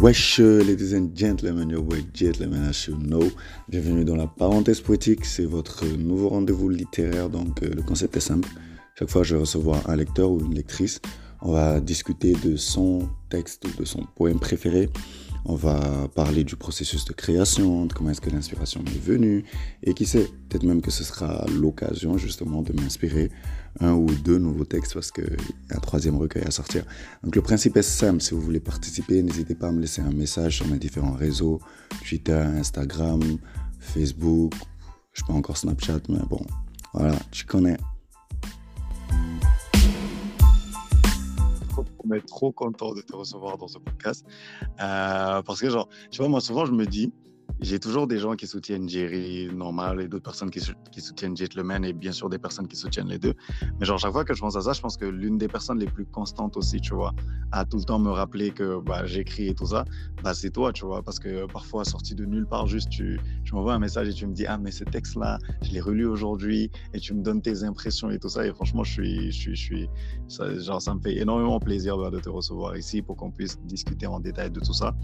Wesh, ladies and gentlemen, your boy gentlemen, as you know. Bienvenue dans la parenthèse poétique, c'est votre nouveau rendez-vous littéraire. Donc, euh, le concept est simple. Chaque fois, je vais recevoir un lecteur ou une lectrice. On va discuter de son texte ou de son poème préféré. On va parler du processus de création, de comment est-ce que l'inspiration m'est venue. Et qui sait, peut-être même que ce sera l'occasion justement de m'inspirer un ou deux nouveaux textes parce qu'il y a un troisième recueil à sortir. Donc le principe est simple, si vous voulez participer, n'hésitez pas à me laisser un message sur mes différents réseaux, Twitter, Instagram, Facebook, je pas encore Snapchat, mais bon, voilà, tu connais. On est trop content de te recevoir dans ce podcast. Euh, parce que, genre, tu vois, moi, souvent, je me dis, j'ai toujours des gens qui soutiennent Jerry normal et d'autres personnes qui, qui, soutiennent Gentleman et bien sûr des personnes qui soutiennent les deux. Mais genre, chaque fois que je pense à ça, je pense que l'une des personnes les plus constantes aussi, tu vois, à tout le temps me rappeler que bah, j'écris et tout ça, bah, c'est toi, tu vois, parce que parfois, sorti de nulle part, juste, tu, tu m'envoies un message et tu me dis, ah, mais ce texte-là, je l'ai relu aujourd'hui et tu me donnes tes impressions et tout ça. Et franchement, je suis, je suis, je suis ça, genre, ça me fait énormément plaisir bah, de te recevoir ici pour qu'on puisse discuter en détail de tout ça.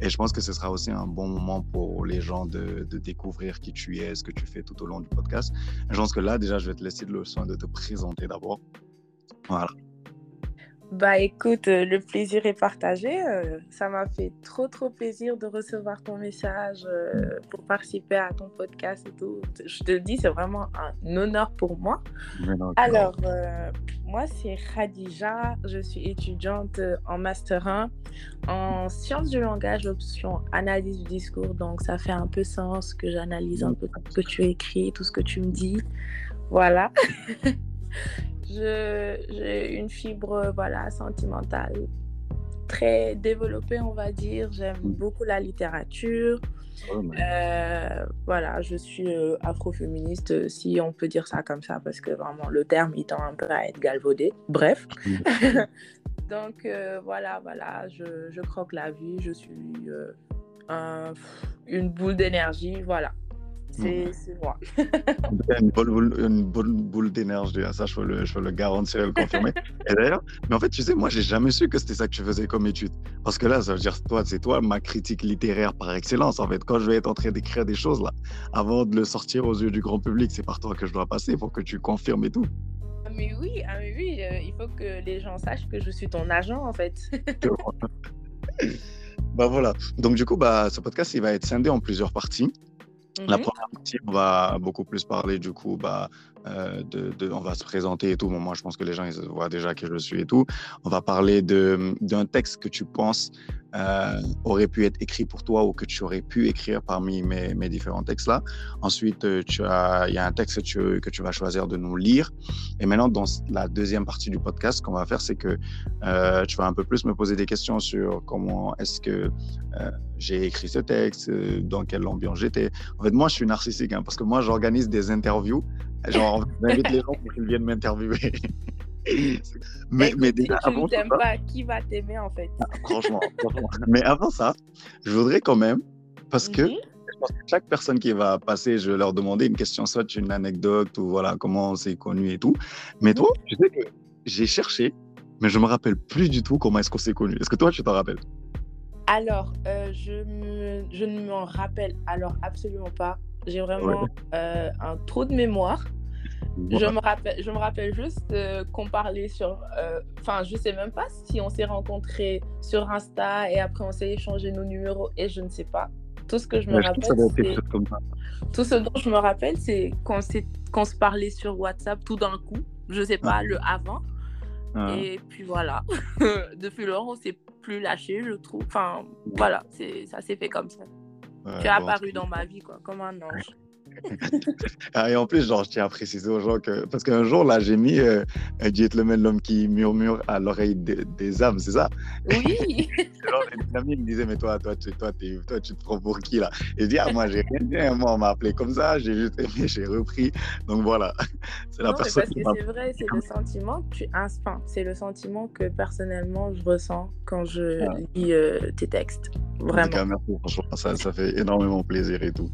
Et je pense que ce sera aussi un bon moment pour les gens de, découvrir qui tu es, ce que tu fais tout au long du podcast. je pense que là, déjà, je vais te laisser le soin de te présenter d'abord. Voilà. Bah écoute, euh, le plaisir est partagé. Euh, ça m'a fait trop trop plaisir de recevoir ton message euh, pour participer à ton podcast et tout. Je te le dis, c'est vraiment un honneur pour moi. Alors, moi c'est Khadija, je suis étudiante en Master 1 en sciences du langage, option analyse du discours. Donc ça fait un peu sens que j'analyse un peu tout ce que tu écris, tout ce que tu me dis. Voilà. J'ai une fibre voilà, sentimentale très développée, on va dire. J'aime mmh. beaucoup la littérature. Oh, euh, voilà, je suis euh, afroféministe, si on peut dire ça comme ça, parce que vraiment le terme il tend un peu à être galvaudé. Bref. Mmh. Donc euh, voilà, voilà, je, je, croque la vie, je suis une boule d'énergie, voilà. C'est moi. une bonne boule, une bonne boule d'énergie, hein, ça je peux, le, je peux le garantir et le confirmer. et d'ailleurs, mais en fait, tu sais, moi j'ai jamais su que c'était ça que tu faisais comme étude. Parce que là, ça veut dire, toi, c'est toi ma critique littéraire par excellence. En fait, quand je vais être en train d'écrire des choses là, avant de le sortir aux yeux du grand public, c'est par toi que je dois passer pour que tu confirmes et tout. Ah, mais oui, ah, mais oui euh, il faut que les gens sachent que je suis ton agent en fait. bah voilà. Donc du coup, bah, ce podcast, il va être scindé en plusieurs parties. La mmh première partie, on va beaucoup plus parler du coup bah, euh, on va se présenter et tout. moi, je pense que les gens ils voient déjà qui je suis et tout. On va parler d'un texte que tu penses euh, aurait pu être écrit pour toi ou que tu aurais pu écrire parmi mes, différents textes-là. Ensuite, euh, il y a un texte que tu, que tu vas choisir de nous lire. Et maintenant, dans la deuxième partie du podcast, ce qu'on va faire, c'est que tu vas un peu plus me poser des questions sur comment est-ce que j'ai écrit ce texte, dans quelle ambiance j'étais. En fait, moi, je suis narcissique hein, parce que moi, j'organise des interviews Genre, j'invite les gens pour qu'ils viennent m'interviewer. mais, mais déjà, si tu t'aimes pas, qui va t'aimer en fait? Ah, franchement, Mais avant ça, je voudrais quand même, parce que mhm. chaque personne qui va passer, je vais leur demander une question, soit une anecdote ou voilà comment on s'est connu et tout. Mais toi, je sais que j'ai cherché, mais je me rappelle plus du tout comment est-ce qu'on s'est connu. Est-ce que toi, tu t'en rappelles? Alors, euh, je, je ne m'en rappelle alors absolument pas. J'ai vraiment euh, un trou de mémoire. Je me rappelle, je me rappelle juste euh, qu'on parlait sur. Euh, enfin, je sais même pas si on s'est rencontrés sur Insta et après on s'est échangé nos numéros et je ne sais pas. Tout ce que je me rappelle, tout ce dont je me rappelle, c'est qu'on qu'on se parlait sur WhatsApp tout d'un coup. Je sais pas ah. le avant. Ah. Et puis voilà. Depuis lors, on s'est plus lâché, je trouve. Enfin, voilà, ça s'est fait comme ça tu es apparu dans ma vie, quoi, comme un ange. Ah, et en plus, genre, je tiens à préciser aux gens que. Parce qu'un jour, là, j'ai mis euh, Gentleman, l'homme qui murmure à l'oreille des âmes, c'est ça? Oui genre, Les amis me disaient, mais toi, toi, tu, toi, toi, tu te prends pour qui, là? Et je dis, ah, moi, j'ai rien dit, hein. moi, on m'a appelé comme ça, j'ai juste aimé, j'ai repris. Donc voilà, c'est la non, personne parce que C'est vrai, c'est le sentiment que tu. Enfin, c'est le sentiment que personnellement, je ressens quand je ah. lis euh, tes textes. Vraiment. merci, franchement, ça, ça fait énormément plaisir et tout.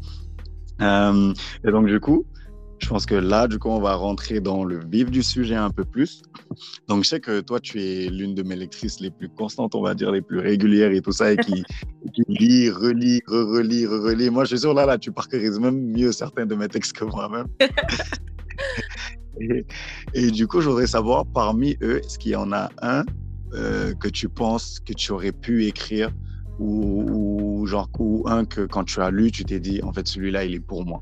Euh, et donc, du coup, je pense que là, du coup, on va rentrer dans le vif du sujet un peu plus. Donc, je sais que toi, tu es l'une de mes lectrices les plus constantes, on va dire, les plus régulières et tout ça, et qui, qui lit, relit, re-relit, re-relit. Moi, je suis sûr, là, là, tu parcouris même mieux certains de mes textes que moi-même. et, du coup, je voudrais savoir, parmi eux, est-ce qu'il y en a un euh, que tu penses que tu aurais pu écrire ou, ou genre, ou un que quand tu as lu, tu t'es dit, en fait, celui-là, il est pour moi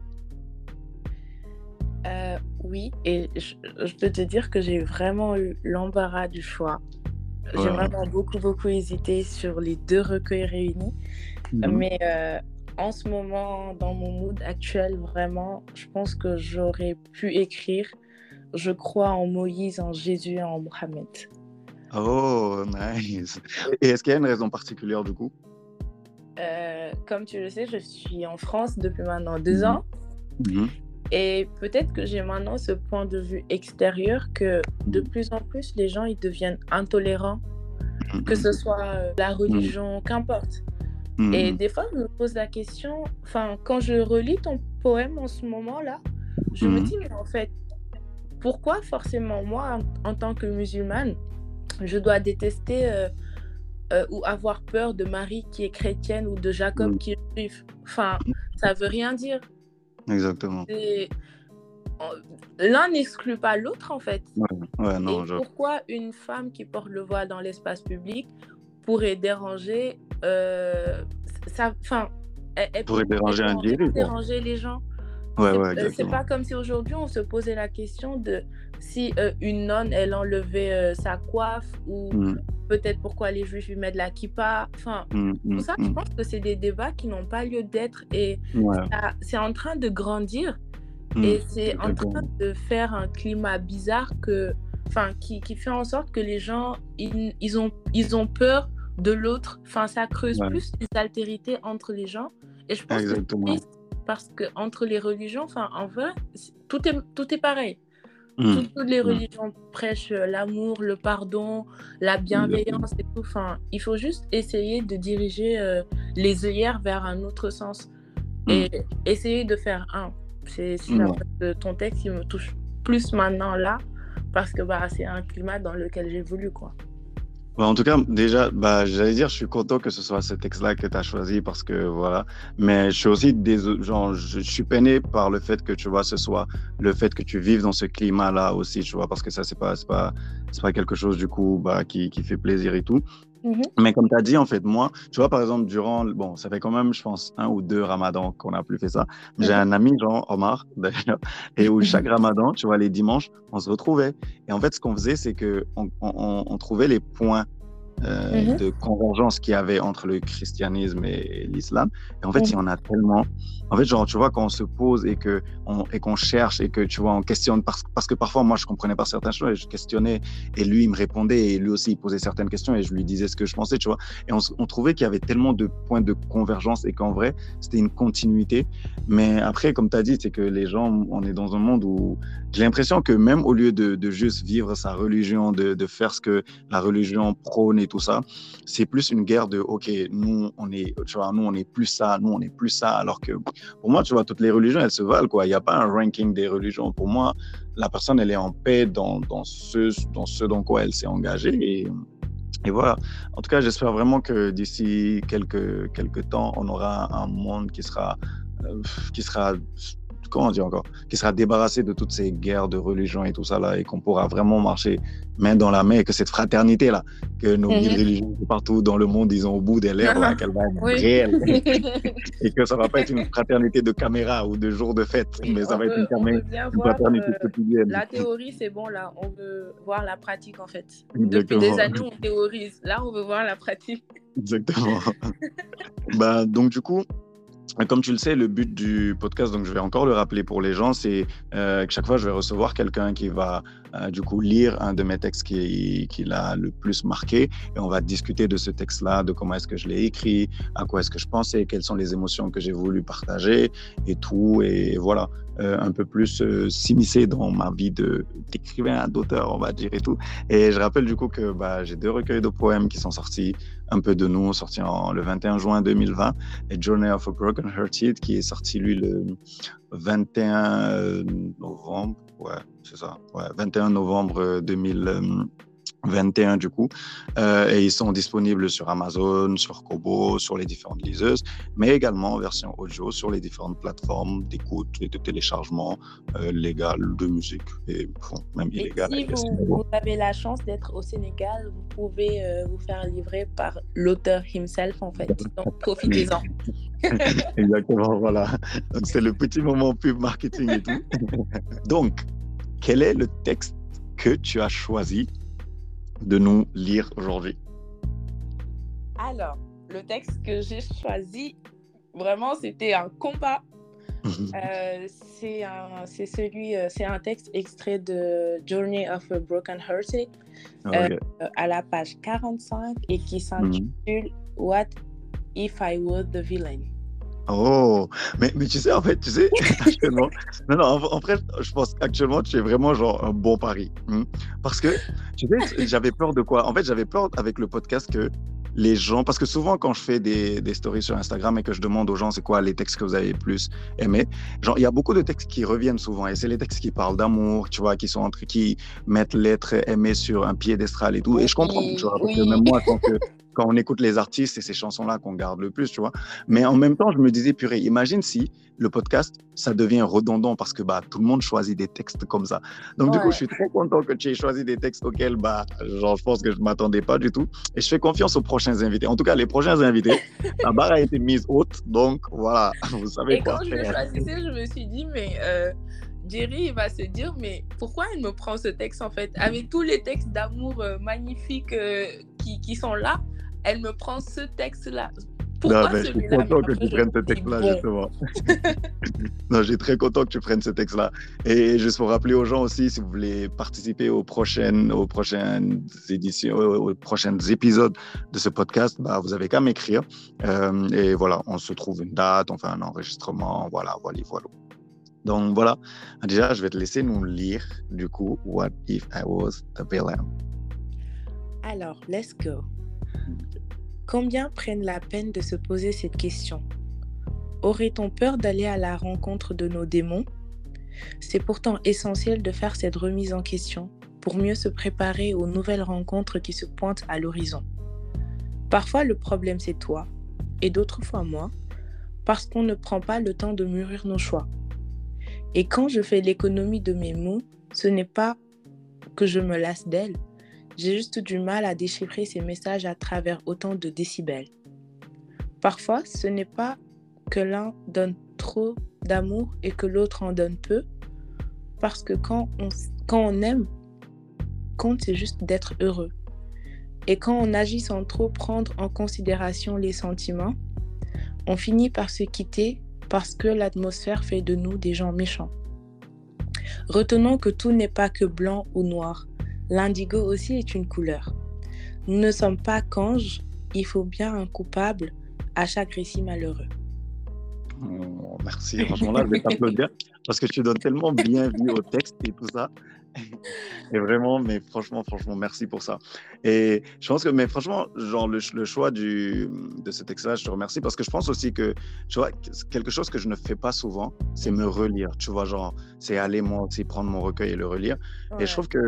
euh, oui, et je, peux te dire que j'ai vraiment eu l'embarras du choix. J'ai vraiment beaucoup, beaucoup hésité sur les deux recueils réunis. Mhm. Mais euh, en ce moment, dans mon mood actuel, vraiment, je pense que j'aurais pu écrire Je crois en Moïse, en Jésus et en Mohamed. Oh, nice. Et est-ce qu'il y a une raison particulière du coup? Euh, Comme tu le sais, je suis en France depuis maintenant deux mhm. ans. Mhm. Et peut-être que j'ai maintenant ce point de vue extérieur que de mmh. plus en plus, les gens, ils deviennent intolérants, mmh, que ce soit euh, la religion, qu'importe. Et des fois, je me pose la question, enfin, quand je relis ton poème en ce moment-là, je me dis, mais en fait, pourquoi forcément moi, en, tant que musulmane, je dois détester euh, euh, ou avoir peur de Marie qui est chrétienne ou de Jacob qui est juif Enfin, ça veut rien dire. Exactement. L'un n'exclut pas l'autre, en fait. Ouais, non, Pourquoi une femme qui porte le voile dans l'espace public pourrait déranger euh, ça, enfin, elle, pourrait déranger un déranger les gens. Ouais, ouais, c'est pas comme si aujourd'hui on se posait la question de si euh, une nonne elle enlevait euh, sa coiffe ou mmh. peut-être pourquoi les juifs lui mettent la kippa. Enfin, tout mmh, ça, je pense que c'est des débats qui n'ont pas lieu d'être et c'est en train de grandir et c'est en train de faire un climat bizarre que, enfin, qui, qui, fait en sorte que les gens ils, ils ont, ils ont peur de l'autre. Enfin, ça creuse plus les altérités entre les gens. Et je pense Exactement. que parce que entre les religions, enfin, en vrai, tout est, tout est pareil. Mmh. Toutes, les mmh. religions prêchent euh, l'amour, le pardon, la bienveillance et tout. Enfin, il faut juste essayer de diriger euh, les œillères vers un autre sens mmh. et essayer de faire un. C'est ton texte qui me touche plus maintenant là parce que bah, c'est un climat dans lequel j'évolue quoi. Bah, en tout cas, déjà, bah, j'allais dire, je suis content que ce soit ce texte-là que tu as choisi parce que voilà. Mais je suis aussi des, genre, je, suis peiné par le fait que tu vois, ce soit le fait que tu vives dans ce climat-là aussi, tu vois, parce que ça, c'est pas, c'est pas, c'est pas quelque chose du coup, bah, qui, qui fait plaisir et tout. Mmh Mais comme tu as dit, en fait, moi, tu vois, par exemple, durant, bon, ça fait quand même, je pense, un ou deux ramadans qu'on n'a plus fait ça. J'ai un ami, Jean Omar, d'ailleurs, et où chaque ramadan, tu vois, les dimanches, on se retrouvait. Et en fait, ce qu'on faisait, c'est qu'on on, on trouvait les points euh, mmh de convergence qu'il y avait entre le christianisme et, l'islam. Et en fait, il y en a tellement. En fait, genre, tu vois, quand on se pose et que on, et qu'on cherche et que tu vois, on questionne parce, parce que parfois, moi, je comprenais pas certaines choses et je questionnais et lui, il me répondait et lui aussi, il posait certaines questions et je lui disais ce que je pensais, tu vois. Et on, on trouvait qu'il y avait tellement de points de convergence et qu'en vrai, c'était une continuité. Mais après, comme tu as dit, c'est que les gens, on est dans un monde où j'ai l'impression que même au lieu de, de juste vivre sa religion, de, de faire ce que la religion prône tout ça. C'est plus une guerre de, OK, nous, on est, tu vois, nous, on est plus ça, nous, on est plus ça. Alors que pour moi, tu vois, toutes les religions, elles se valent, quoi. Il n'y a pas un ranking des religions. Pour moi, la personne, elle est en paix dans, dans, ce, dans ce dans quoi elle s'est engagée. Et, et voilà. En tout cas, j'espère vraiment que d'ici quelques, quelques temps, on aura un monde qui sera, euh, qui sera comment dire encore, qui sera débarrassé de toutes ces guerres de religion et tout ça là, et qu'on pourra vraiment marcher main dans la main, et que cette fraternité là, que nos mm religions partout dans le monde, ils ont au bout des lèvres, là, qu'elle va être réelle, et que ça va pas être une fraternité de caméra ou de jour de fête, mais ça va être une, une fraternité euh, quotidienne. La théorie, c'est bon là, on veut voir la pratique en fait. Depuis des années, on théorise. Là, on veut voir la pratique. Exactement. bah, donc du coup, comme tu le sais, le but du podcast, donc je vais encore le rappeler pour les gens, c'est euh, que chaque fois je vais recevoir quelqu'un qui va euh, du coup lire un de mes textes qui, qui l'a le plus marqué et on va discuter de ce texte-là, de comment est-ce que je l'ai écrit, à quoi est-ce que je pensais, quelles sont les émotions que j'ai voulu partager et tout. Et voilà, euh, un peu plus euh, s'immiscer dans ma vie d'écrivain, d'auteur, on va dire et tout. Et je rappelle du coup que bah, j'ai deux recueils de poèmes qui sont sortis un peu de nous, sortis le 21 juin 2020, et Journey of a Broken Hearted qui est sorti lui le 21 novembre, ouais, c'est ça, ouais, 21 novembre 2000. 21 du coup, euh, et ils sont disponibles sur Amazon, sur Kobo, sur les différentes liseuses, mais également en version audio sur les différentes plateformes d'écoute et de téléchargement euh, légales de musique et même illégales. Si vous, avez la chance d'être au Sénégal, vous pouvez euh, vous faire livrer par l'auteur himself en fait, donc profitez-en. Exactement, voilà. Donc c'est le petit moment pub marketing et tout. donc, quel est le texte que tu as choisi de nous lire aujourd'hui? Alors, le texte que j'ai choisi, vraiment, c'était un combat. Euh, c'est un, celui, euh, c'est un texte extrait de Journey of a Broken Hearted ah, euh, à la page 45 et qui s'intitule mhm. What if I were the villain? Oh, mais, mais tu sais, en fait, tu sais, actuellement, non, non, en, fait, je pense qu'actuellement, tu es vraiment genre un bon pari. Hmm. Parce que, tu sais, j'avais peur de quoi? En fait, j'avais peur avec le podcast que les gens, parce que souvent, quand je fais des, des stories sur Instagram et que je demande aux gens c'est quoi les textes que vous avez plus aimés, genre, il y a beaucoup de textes qui reviennent souvent et c'est les textes qui parlent d'amour, tu vois, qui sont entre, qui mettent l'être aimé sur un piédestal et tout. Et je comprends, tu vois, parce que même moi, tant que quand on écoute les artistes, c'est ces chansons-là qu'on garde le plus, tu vois. Mais en même temps, je me disais, purée, imagine si le podcast, ça devient redondant parce que bah, tout le monde choisit des textes comme ça. Donc, du coup, je suis trop content que tu aies choisi des textes auxquels, bah, genre, je pense que je ne m'attendais pas du tout. Et je fais confiance aux prochains invités. En tout cas, les prochains invités, la barre a été mise haute. Donc, voilà, vous savez Et quand je le choisissais, je me suis dit, mais. Euh, Jerry il va se dire mais pourquoi elle me prend ce texte en fait? Avec tous les textes d'amour euh, magnifiques euh, qui, qui, sont là elle me prend ce texte-là. Pourquoi non, je suis content que tu prennes ce texte-là, justement. non, j'ai très content que tu prennes ce texte-là. Et juste pour rappeler aux gens aussi, si vous voulez participer aux prochaines, aux prochaines éditions, aux prochains épisodes de ce podcast, bah, vous avez qu'à m'écrire. Euh, et voilà, on se trouve une date, on fait un enregistrement, voilà, voilà, voilà. Donc voilà, déjà, je vais te laisser nous lire, du coup, What If I Was the Villain? Alors, let's go. Combien prennent la peine de se poser cette question? Aurait-on peur d'aller à la rencontre de nos démons? C'est pourtant essentiel de faire cette remise en question pour mieux se préparer aux nouvelles rencontres qui se pointent à l'horizon. Parfois le problème c'est toi, et d'autres fois moi, parce qu'on ne prend pas le temps de mûrir nos choix. Et quand je fais l'économie de mes mots, ce n'est pas que je me lasse d'elles, j'ai juste du mal à déchiffrer ces messages à travers autant de décibels. Parfois, ce n'est pas que l'un donne trop d'amour et que l'autre en donne peu, parce que quand on, quand on aime, compte c'est juste d'être heureux. Et quand on agit sans trop prendre en considération les sentiments, on finit par se quitter parce que l'atmosphère fait de nous des gens méchants. Retenons que tout n'est pas que blanc ou noir. L'indigo aussi est une couleur. Nous ne sommes pas qu'anges, il faut bien un coupable à chaque récit malheureux. Oh, merci, franchement là je vais t'applaudir parce que tu donnes tellement bien vie au texte et tout ça. Et vraiment, mais franchement, franchement, merci pour ça. Et je pense que, mais franchement, genre le, choix du, de ce texte-là, je te remercie parce que je pense aussi que, tu vois, quelque chose que je ne fais pas souvent, c'est me relire. Tu vois, genre, c'est aller moi aussi prendre mon recueil et le relire. Et je trouve que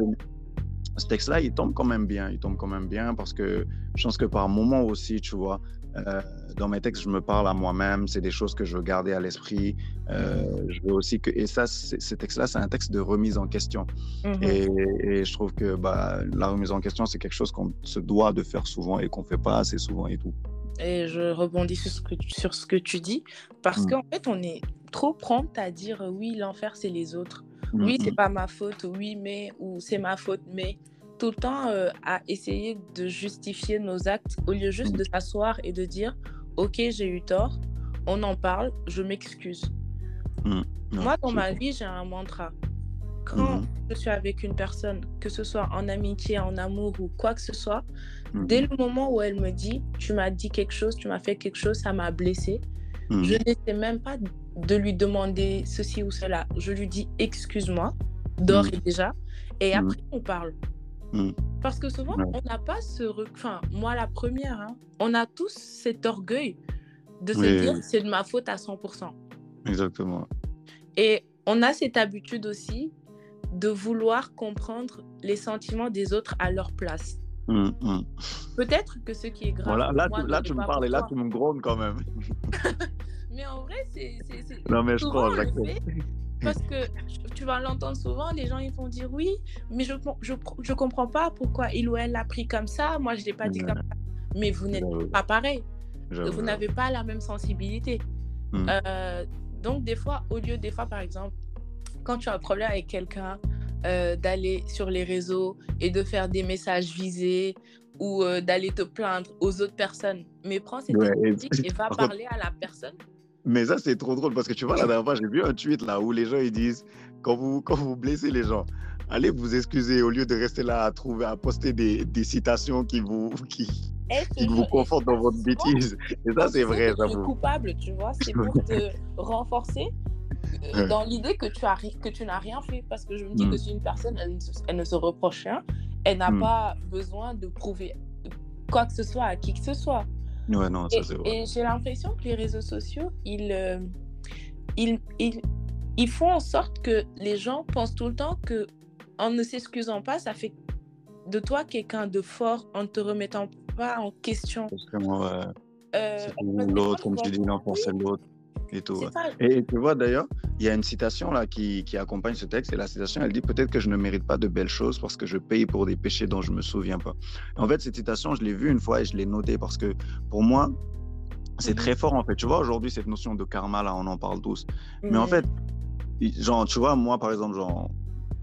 ce texte-là, il tombe quand même bien. Il tombe quand même bien parce que je pense que par moment aussi, tu vois, euh, dans mes textes, je me parle à moi-même. C'est des choses que je veux garder à l'esprit. Euh, je veux aussi que. Et ça, ce texte-là, c'est un texte de remise en question. Mmh et, je trouve que bah, la remise en question, c'est quelque chose qu'on se doit de faire souvent et qu'on ne fait pas assez souvent et tout. Et je rebondis sur ce que tu, sur ce que tu dis parce mmh. qu'en fait, on est trop prompt à dire oui, l'enfer, c'est les autres. Oui, c'est pas ma faute, oui, mais, ou c'est ma faute, mais tout le temps euh, à essayer de justifier nos actes au lieu juste de s'asseoir et de dire Ok, j'ai eu tort, on en parle, je m'excuse. Moi, dans ma vie, j'ai un mantra. Quand mmh je suis avec une personne, que ce soit en amitié, en amour ou quoi que ce soit, mmh dès le moment où elle me dit, tu m'as dit quelque chose, tu m'as fait quelque chose, ça m'a blessé, je n'essaie même pas de lui demander ceci ou cela. Je lui dis, excuse-moi, d'ores et déjà, et après on parle. Parce que souvent, on n'a pas ce... Enfin, moi la première, hein, on a tous cet orgueil de se dire, c'est de ma faute à 100%. Exactement. Et on a cette habitude aussi de vouloir comprendre les sentiments des autres à leur place. Mmh, mmh. Peut-être que ce qui est grave. Voilà, là, tu, là tu me parles et là, tu me gromes quand même. mais en vrai, c'est. Non, mais je crois, Parce que tu vas l'entendre souvent, les gens ils vont dire oui, mais je je, je comprends pas pourquoi il ou elle l'a pris comme ça, moi je l'ai pas dit comme ça. Mais vous n'êtes pas pareil. Vous n'avez pas la même sensibilité. Mmh. Euh, donc, des fois, au lieu, des fois, par exemple, quand tu as un problème avec quelqu'un, euh, d'aller sur les réseaux et de faire des messages visés ou euh, d'aller te plaindre aux autres personnes, mais prends cette ouais, et... va parler à la personne. Mais ça, c'est trop drôle parce que tu vois, la dernière fois, j'ai vu un tweet là où les gens ils disent quand vous, quand vous blessez les gens, allez vous excuser au lieu de rester là à trouver, à poster des, des citations qui vous, qui, qui vous confortent dans votre bêtise. Et ça, c'est vrai. Ça vous... coupable, tu vois. C'est pour te renforcer euh, dans l'idée que tu, as, que tu n'as rien fait. Parce que je me dis que mm. si une personne, elle, ne se reproche rien, elle n'a mm. pas besoin de prouver quoi que ce soit à qui que ce soit. Ouais, non, ça, c'est vrai. Et j'ai l'impression que les réseaux sociaux, ils, euh, ils, ils, ils font en sorte que les gens pensent tout le temps que en ne s'excusant pas, ça fait de toi quelqu'un de fort en te remettant pas en question. Euh, l'autre, comme tu dis, l'enfant, c'est l'autre. Et, tout, et, tu vois d'ailleurs, il y a une citation là qui, qui, accompagne ce texte et la citation elle dit peut-être que je ne mérite pas de belles choses parce que je paye pour des péchés dont je me souviens pas. En fait cette citation je l'ai vue une fois et je l'ai notée parce que pour moi c'est mmh très fort en fait. Tu vois aujourd'hui cette notion de karma là on en parle tous, mais en fait genre tu vois moi par exemple genre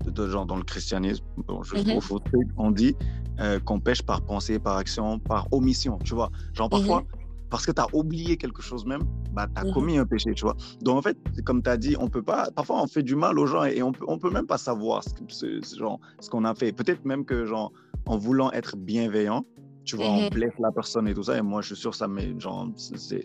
de dans le christianisme, bon, je mmh trouve on dit euh, qu'on pêche par pensée, par action, par omission, tu vois. Genre parfois, parce que tu as oublié quelque chose même, bah, tu as mmh commis un péché, tu vois. Donc en fait, comme tu as dit, on peut pas, parfois on fait du mal aux gens et on peut, on peut même pas savoir ce, ce, genre, ce qu'on a fait. Peut-être même que genre, en voulant être bienveillant, tu vois, on blesse la personne et tout ça. Et moi, je suis sûr, ça, mais, genre,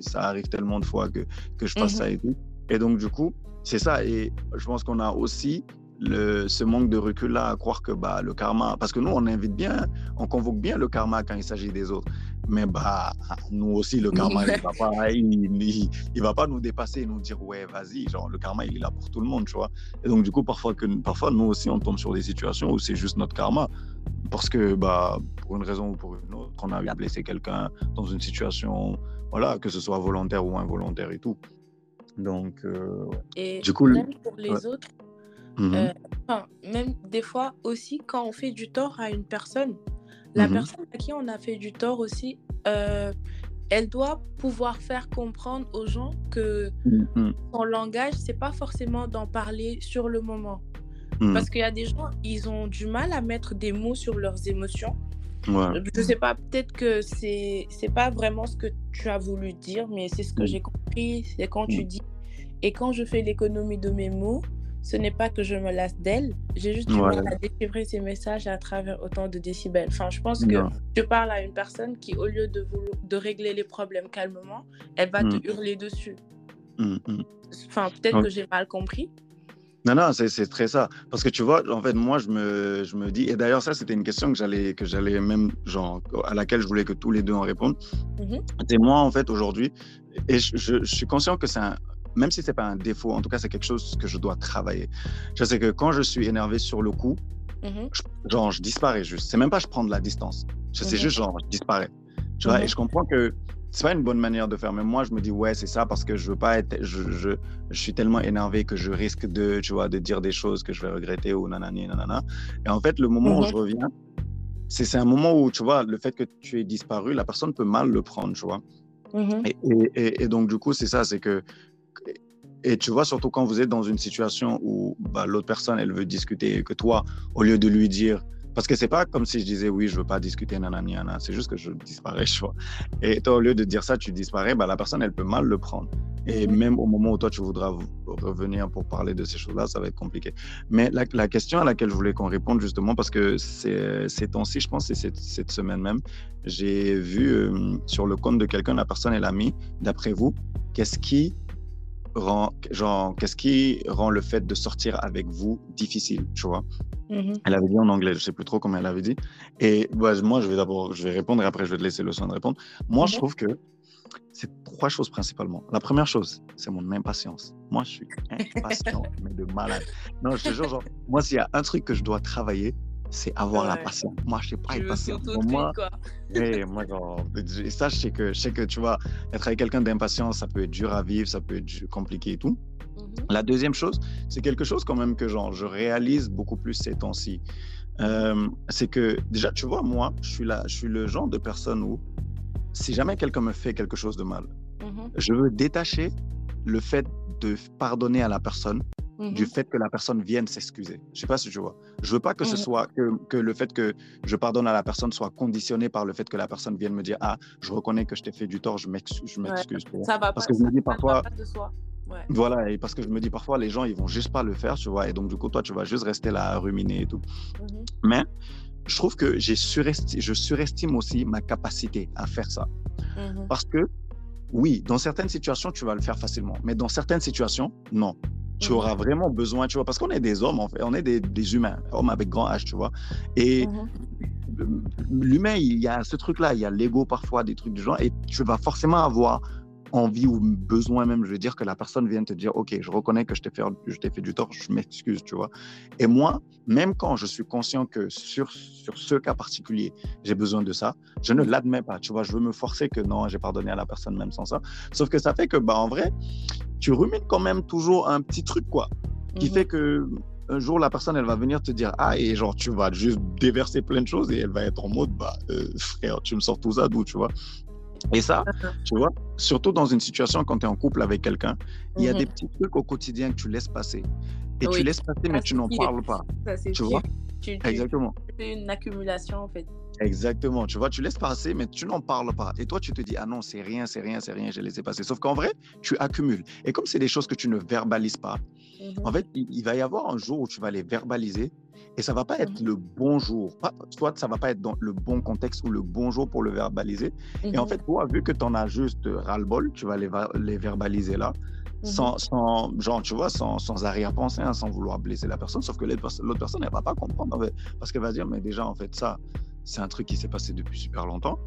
ça arrive tellement de fois que, que je fasse ça et tout. Et donc, du coup, c'est ça. Et je pense qu'on a aussi le, ce manque de recul-là à croire que bah, le karma, parce que nous, on invite bien, on convoque bien le karma quand il s'agit des autres. Mais bah, nous aussi, le karma, il va pas, il, va pas nous dépasser et nous dire, ouais, vas-y, genre, le karma, il est là pour tout le monde, tu vois. Et donc, du coup, parfois, que, parfois, nous aussi, on tombe sur des situations où c'est juste notre karma. Parce que, bah, pour une raison ou pour une autre, on a blessé quelqu'un dans une situation, voilà, que ce soit volontaire ou involontaire et tout. Donc, euh, et du coup, même pour les autres, Mmh euh, même des fois aussi, quand on fait du tort à une personne, la mmh personne à qui on a fait du tort aussi, euh, elle doit pouvoir faire comprendre aux gens que mmh son langage, c'est pas forcément d'en parler sur le moment. Parce qu'il y a des gens, ils ont du mal à mettre des mots sur leurs émotions. Ouais. Je sais pas, peut-être que c'est c'est pas vraiment ce que tu as voulu dire, mais c'est ce que j'ai compris. C'est quand tu dis et quand je fais l'économie de mes mots, ce n'est pas que je me lasse d'elle, j'ai juste du mal à déchiffrer ces messages à travers autant de décibels. Enfin, je pense que je parle à une personne qui, au lieu de, de régler les problèmes calmement, elle va te mmh. hurler dessus. Mmh, mmh. Enfin, peut-être que j'ai mal compris. Non, non, c'est très ça. Parce que tu vois, en fait, moi, je me, je me dis, et d'ailleurs, ça, c'était une question que j'allais, que j'allais même, genre, à laquelle je voulais que tous les deux en répondent. C'est moi, en fait, aujourd'hui, et je, je, suis conscient que c'est un, même si c'est pas un défaut, en tout cas, c'est quelque chose que je dois travailler. Je sais que quand je suis énervé sur le coup, mm-hmm. je, genre, je disparais juste. C'est même pas je prends de la distance. Je sais mm-hmm. juste, genre, je disparais. Tu vois, et mm-hmm. je comprends que c'est pas une bonne manière de faire. Mais moi, je me dis, ouais, c'est ça parce que je veux pas être, je, je, je, suis tellement énervé que je risque de, tu vois, de dire des choses que je vais regretter ou nanani, nanana. Et en fait, le moment où je reviens, c'est un moment où, tu vois, le fait que tu aies disparu, la personne peut mal le prendre, tu vois. et, et, et, donc, du coup, c'est ça, c'est que et tu vois, surtout quand vous êtes dans une situation où bah, l'autre personne, elle veut discuter et que toi, au lieu de lui dire, parce que c'est pas comme si je disais oui, je veux pas discuter, nanani, nanana, c'est juste que je disparais, tu vois. Et toi, au lieu de dire ça, tu disparais, bah, la personne, elle peut mal le prendre. Et même au moment où toi, tu voudras revenir pour parler de ces choses-là, ça va être compliqué. Mais la, la, question à laquelle je voulais qu'on réponde, justement, parce que ces temps-ci, je pense, c'est cette, cette, semaine même, j'ai vu euh, sur le compte de quelqu'un, la personne, elle a mis, d'après vous, qu'est-ce qui rend, genre, qu'est-ce qui rend le fait de sortir avec vous difficile, tu vois? Mmh Elle avait dit en anglais, je sais plus trop comment elle avait dit. Et bah, moi, je vais d'abord, je vais répondre et après, je vais te laisser le soin de répondre. Moi, je trouve que c'est trois choses principalement. La première chose, c'est mon impatience. Moi, je suis impatient, mais de malade. Non, je te jure, genre, moi, s'il y a un truc que je dois travailler, c'est avoir la patience. Moi, je sais pas être patient. Moi, et moi genre, et ça, je sais que, je sais que tu vois, être avec quelqu'un d'impatient, ça peut être dur à vivre, ça peut être compliqué et tout. Mmh la deuxième chose, c'est quelque chose quand même que genre, je réalise beaucoup plus ces temps-ci. Euh, c'est que déjà, tu vois, moi, je suis là, je suis le genre de personne où si jamais quelqu'un me fait quelque chose de mal, mmh je veux détacher le fait de pardonner à la personne du mmh fait que la personne vienne s'excuser. Je sais pas si tu vois. Je veux pas que ce mmh soit que, que, le fait que je pardonne à la personne soit conditionné par le fait que la personne vienne me dire ah je reconnais que je t'ai fait du tort, je m'excuse. Je m'excuse Ça va parce pas, que je me dis parfois. Ouais. Voilà, et parce que je me dis parfois les gens ils vont juste pas le faire, tu vois, et donc du coup toi tu vas juste rester là à ruminer et tout. Mmh Mais je trouve que j'ai suresti je surestime aussi ma capacité à faire ça. Parce que oui, dans certaines situations, tu vas le faire facilement, mais dans certaines situations, non. Tu auras mmh vraiment besoin, tu vois, parce qu'on est des hommes, en fait, on est des, des, humains, hommes avec grand H, tu vois. Et mmh l'humain, il y a ce truc-là, il y a l'ego parfois, des trucs du genre, et tu vas forcément avoir envie ou besoin même, je veux dire, que la personne vienne te dire, OK, je reconnais que je t'ai fait, je t'ai fait du tort, je m'excuse, tu vois. Et moi, même quand je suis conscient que sur, sur ce cas particulier, j'ai besoin de ça, je ne l'admets pas, tu vois. Je veux me forcer que non, j'ai pardonné à la personne même sans ça. Sauf que ça fait que, bah, en vrai, tu rumines quand même toujours un petit truc, quoi, qui mmh fait que un jour, la personne, elle va venir te dire Ah, et genre, tu vas juste déverser plein de choses et elle va être en mode Bah, euh, frère, tu me sors tout ça d'où, tu vois. Et ça, tu vois, surtout dans une situation quand tu es en couple avec quelqu'un, il y a mmh des petits trucs au quotidien que tu laisses passer. Et tu laisses passer, mais tu n'en parles pas. Ça, tu vois? Exactement. C'est une accumulation, en fait. Exactement. Tu vois, tu laisses passer, mais tu n'en parles pas. Et toi, tu te dis, ah non, c'est rien, c'est rien, c'est rien, j'ai laissé passer. Sauf qu'en vrai, tu accumules. Et comme c'est des choses que tu ne verbalises pas, en mmh fait, il, va y avoir un jour où tu vas les verbaliser et ça va pas être mmh le bon jour. soit ça va pas être dans le bon contexte ou le bon jour pour le verbaliser. Et en mmh fait, toi, vu que tu en as juste ras-le-bol, tu vas les, les verbaliser là. Sans, sans, genre, tu vois, sans, sans arrière-pensée, hein, sans vouloir blesser la personne, sauf que l'autre personne, elle va pas comprendre, parce qu'elle va dire, mais déjà, en fait, ça, c'est un truc qui s'est passé depuis super longtemps.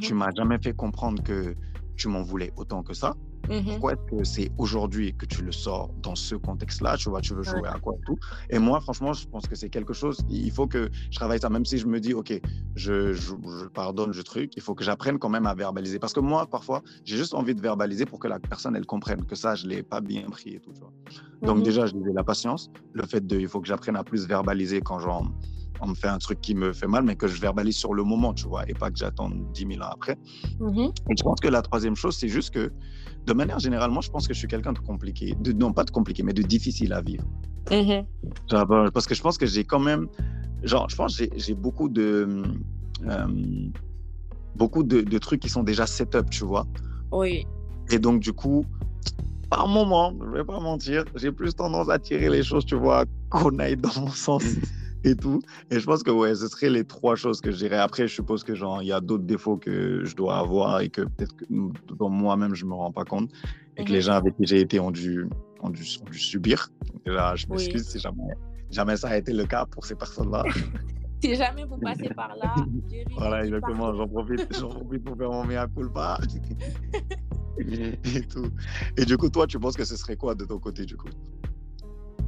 Tu m'as jamais fait comprendre que tu m'en voulais autant que ça. Mmh Pourquoi est-ce que c'est aujourd'hui que tu le sors dans ce contexte-là? Tu vois, tu veux jouer à quoi et tout? Et moi, franchement, je pense que c'est quelque chose, il faut que je travaille ça, même si je me dis, OK, je, je, pardonne, je truc, il faut que j'apprenne quand même à verbaliser. Parce que moi, parfois, j'ai juste envie de verbaliser pour que la personne, elle comprenne que ça, je ne l'ai pas bien pris et tout. Tu vois. Donc, mmh déjà, je disais la patience, le fait de, il faut que j'apprenne à plus verbaliser quand j'en on me fait un truc qui me fait mal, mais que je verbalise sur le moment, tu vois, et pas que j'attende 10 000 ans après. Mmh et je pense que la troisième chose, c'est juste que, de manière générale, moi, je pense que je suis quelqu'un de compliqué, de, non pas de compliqué, mais de difficile à vivre. Mmh parce que je pense que j'ai quand même, genre, je pense que j'ai beaucoup de, euh, beaucoup de, de, trucs qui sont déjà set-up, tu vois. Oui. Et donc, du coup, par moment, je vais pas mentir, j'ai plus tendance à tirer les choses, tu vois, qu'on aille dans mon sens et tout. Et je pense que ouais, ce seraient les trois choses que je dirais. Après, je suppose que genre il y a d'autres défauts que je dois avoir et que peut-être que dans moi-même je me rends pas compte et que les gens avec qui j'ai été ont dû, ont dû, ont dû subir. Déjà, je m'excuse si jamais, jamais ça a été le cas pour ces personnes-là. si jamais vous passez par là, voilà, exactement. J'en profite, j'en profite pour faire mon mea culpa. et tout. Et du coup, toi, tu penses que ce serait quoi de ton côté, du coup?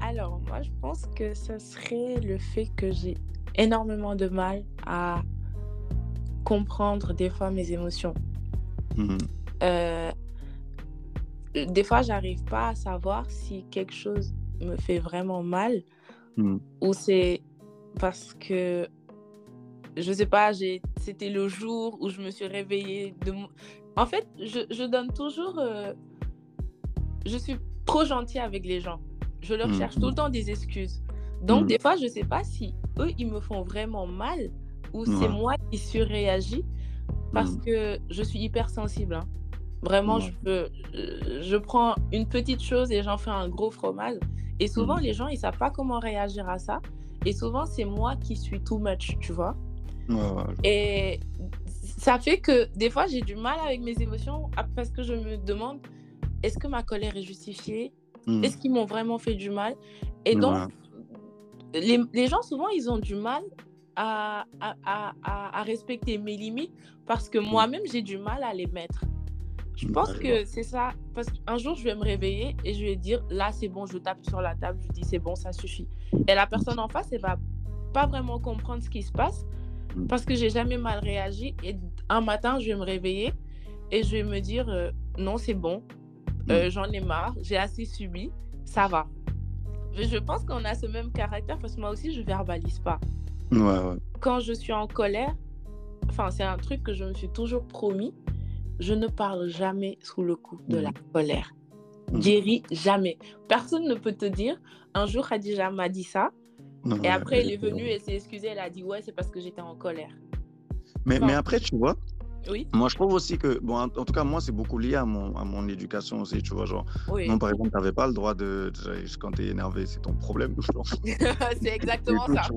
Alors, moi, je pense que ce serait le fait que j'ai énormément de mal à comprendre des fois mes émotions. Mmh euh, des fois, j'arrive pas à savoir si quelque chose me fait vraiment mal mmh. ou c'est parce que je sais pas, c'était le jour où je me suis réveillée. De... En fait, je, donne toujours. Euh, je suis trop gentille avec les gens. Je leur cherche tout le temps des excuses. Donc, mmh. des fois, je ne sais pas si eux, ils me font vraiment mal ou c'est moi qui surréagis parce mmh. que je suis hyper sensible. Hein. Vraiment, je, peux, je prends une petite chose et j'en fais un gros fromage. Et souvent, mm. les gens, ils savent pas comment réagir à ça. Et souvent, c'est moi qui suis too much, tu vois. Et ça fait que des fois, j'ai du mal avec mes émotions parce que je me demande est-ce que ma colère est justifiée? Mm. Est-ce qu'ils m'ont vraiment fait du mal Et donc, les, les, gens, souvent, ils ont du mal à, à, à, à respecter mes limites parce que mm. moi-même, j'ai du mal à les mettre. Je pense que c'est ça. Parce qu'un jour, je vais me réveiller et je vais dire là, c'est bon, je tape sur la table, je dis c'est bon, ça suffit. Et la personne en face, elle va pas vraiment comprendre ce qui se passe parce que j'ai jamais mal réagi. Et un matin, je vais me réveiller et je vais me dire euh, non, c'est bon, euh, mmh. j'en ai marre, j'ai assez subi, ça va. Je pense qu'on a ce même caractère parce que moi aussi, je verbalise pas. Quand je suis en colère, enfin, c'est un truc que je me suis toujours promis je ne parle jamais sous le coup de la mmh. colère. Mmh. Jerry, jamais. Personne ne peut te dire, un jour Khadija m'a dit ça, et après elle est venue, elle s'est excusée, elle a dit, ouais, c'est parce que j'étais en colère. Mais, mais après, tu vois, oui. Moi, je trouve aussi que, bon, en, tout cas, moi, c'est beaucoup lié à mon, à mon éducation aussi, tu vois. Genre, non, par exemple, tu n'avais pas le droit de. Quand tu es énervé, c'est ton problème, c'est exactement ça.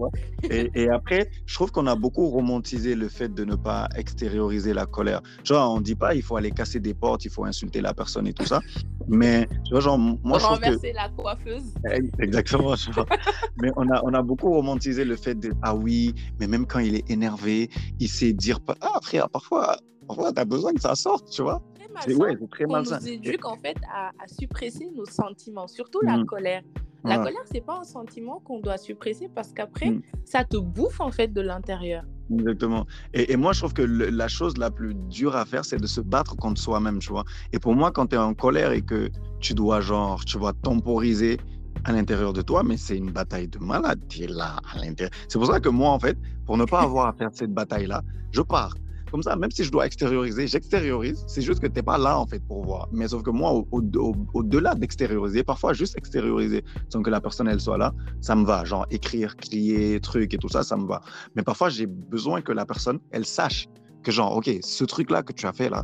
Et, et, après, je trouve qu'on a beaucoup romantisé le fait de ne pas extérioriser la colère. Genre, on dit pas, il faut aller casser des portes, il faut insulter la personne et tout ça. Mais, tu vois, genre, moi, je trouve que... la coiffeuse. Exactement, mais on a, on a beaucoup romantisé le fait de, ah oui, mais même quand il est énervé, il sait dire, ah frère, parfois, parfois, tu as besoin que ça sorte, tu vois. C'est ouais, très malsain. On nous éduque en fait à, suppresser nos sentiments, surtout la mmh. colère. La colère, c'est pas un sentiment qu'on doit suppresser parce qu'après, mmh. ça te bouffe en fait de l'intérieur. Exactement. Et, et, moi, je trouve que la chose la plus dure à faire, c'est de se battre contre soi-même, tu vois. Et pour moi, quand tu es en colère et que tu dois, genre, tu vois, temporiser à l'intérieur de toi, mais c'est une bataille de malade. Tu es là, à l'intérieur. C'est pour ça que moi, en fait, pour ne pas avoir à faire cette bataille-là, je pars. Comme ça, même si je dois extérioriser, j'extériorise. C'est juste que tu n'es pas là, en fait, pour voir. Mais sauf que moi, au-delà d'extérioriser, parfois juste extérioriser sans que la personne, elle soit là, ça me va. Genre écrire, crier, truc et tout ça, ça me va. Mais parfois, j'ai besoin que la personne, elle sache que, genre, OK, ce truc-là que tu as fait là,